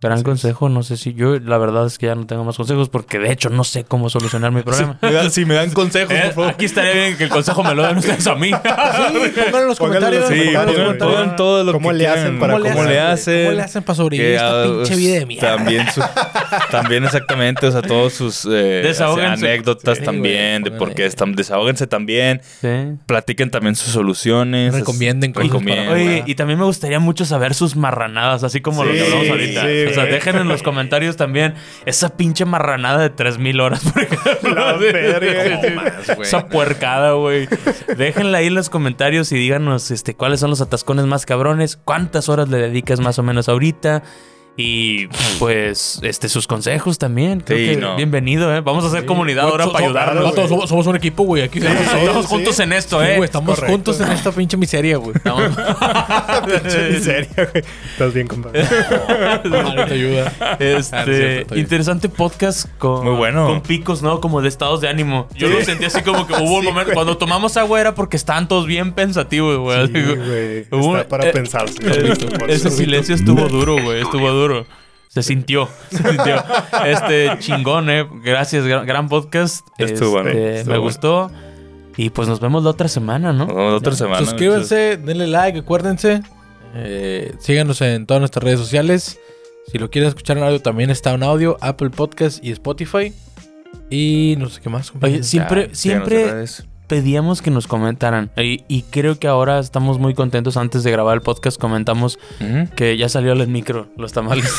Gran consejo. No sé si... Yo la verdad es que ya no tengo más consejos. Porque de hecho no sé cómo solucionar mi problema. si me dan consejos, Eh, aquí estaría bien que el consejo me lo den ustedes a mí. Sí, pónganlo en los comentarios. Sí, comentarios, pónganlo en los pongan, pongan todo lo ¿Cómo que le hacen para cómo, cómo le hacen. ¿Cómo le hacen para sobrevivir que, esta pinche vida de mierda? También, su- también exactamente, o sea, todos sus eh, anécdotas Sí, también, güey, de por qué están, desahóguense también, Sí. platiquen también sus soluciones. Recomienden cosas recomienden. Oye, y también me gustaría mucho saber sus marranadas, así como lo que hablamos ahorita. Sea, dejen en los comentarios también esa pinche marranada de 3000 horas, por ejemplo. La. Más, güey. Esa puercada, güey. Déjenla ahí en los comentarios y díganos este, cuáles son los atascones más cabrones, cuántas horas le dedicas más o menos ahorita. Y pues, este, sus consejos también. Creo Sí, que no. bienvenido, ¿eh? Vamos a hacer comunidad ahora So- para so- ayudarnos. somos, somos un equipo, güey. Aquí Estamos, estamos estamos sí. juntos en esto, Sí, ¿eh? estamos Correcto. juntos en esta pinche miseria, güey. Estamos- Pinche miseria, güey. Estás bien, compadre. Te ayuda. Ah, Este, bien. interesante podcast con, Muy bueno. con picos, ¿no? Como de estados de ánimo. Yo lo sentí así como que hubo un momento. güey. Cuando tomamos agua era porque estaban todos bien pensativos, güey. Está para pensar. eh, ese silencio estuvo duro, güey. Estuvo duro. Se sintió, se sintió. Este, chingón, eh. Gracias, gran, gran podcast. Estuvo bueno, Este, estuvo me bueno. gustó. Y pues nos vemos la otra semana, ¿no? Oh, otra semana. Suscríbanse, denle like, acuérdense. Eh, síganos en todas nuestras redes sociales. Si lo quieren escuchar en audio, también está en audio, Apple Podcast y Spotify. Y no sé qué más. Oye, siempre, síganos en siempre redes. Pedíamos que nos comentaran. Y, y creo que ahora estamos muy contentos. Antes de grabar el podcast comentamos que ya salió el micro, los tamales.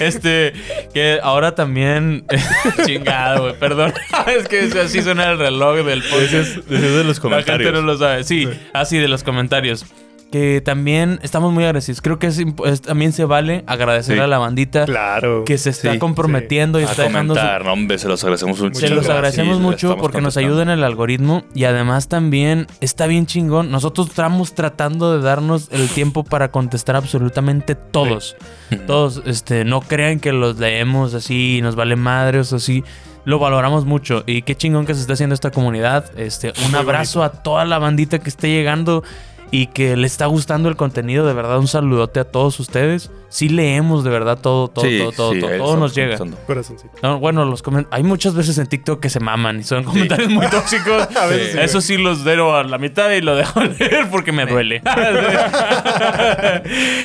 este, que ahora también... Chingado, güey, perdón. es que así suena el reloj del podcast. Ese es de los La comentarios. gente no lo sabe. Sí, así de los comentarios. Que también estamos muy agradecidos. Creo que es es- también se vale agradecer Sí. a la bandita Claro. que se está Sí, comprometiendo y a está dejando su- comentar, no, hombre, se los agradecemos mucho. se los agradecemos Sí, mucho porque nos ayuda en el algoritmo y además también está bien chingón. Nosotros estamos tratando de darnos el tiempo para contestar absolutamente todos. Todos, este, no crean que los leemos así y nos vale madres o así. Lo valoramos mucho y qué chingón que se está haciendo esta comunidad. Este, un Muy abrazo a toda la bandita que esté llegando y que le está gustando el contenido. De verdad, un saludote a todos ustedes. Sí leemos de verdad todo, todo, Sí, todo, todo, sí, todo, todo nos llega. No, bueno, los hay muchas veces en TikTok que se maman y son comentarios muy tóxicos. A veces sí, Eso sí los dero a la mitad y lo dejo leer porque me duele.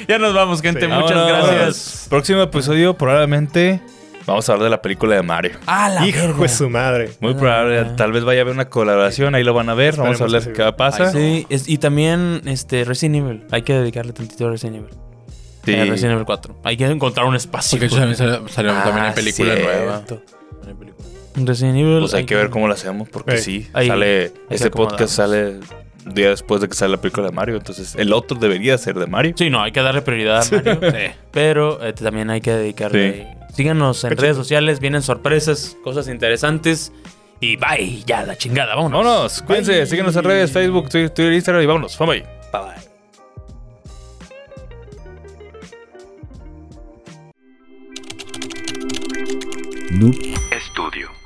ya nos vamos, gente. Sí. Muchas Vámonos. gracias. Próximo episodio, probablemente vamos a hablar de la película de Mario. Ah, la Hijo verga. de su madre. Muy Ah. probable, tal vez vaya a haber una colaboración, ahí lo van a ver, vamos a hablar qué pasa. Sí, es- y también este Resident Evil. Hay que dedicarle tantito a Resident Evil. Sí. Eh, Resident Evil 4. Hay que encontrar un espacio. Porque eso también salió, salió Ah, también en película nueva. Resident Evil. Pues hay que ver cómo lo hacemos, porque sí, Ahí- sale, ahí este podcast sale día después de que sale la película de Mario, entonces el otro debería ser de Mario. Sí, no, hay que darle prioridad a Mario. Pero eh, también hay que dedicarle. Síganos en redes sociales, vienen sorpresas, cosas interesantes. Y bye, ya la chingada, vámonos. Vámonos, cuídense, síguenos en redes, Facebook, Twitter, Twitter, Instagram y vámonos, vamos ahí. Bye bye. Noob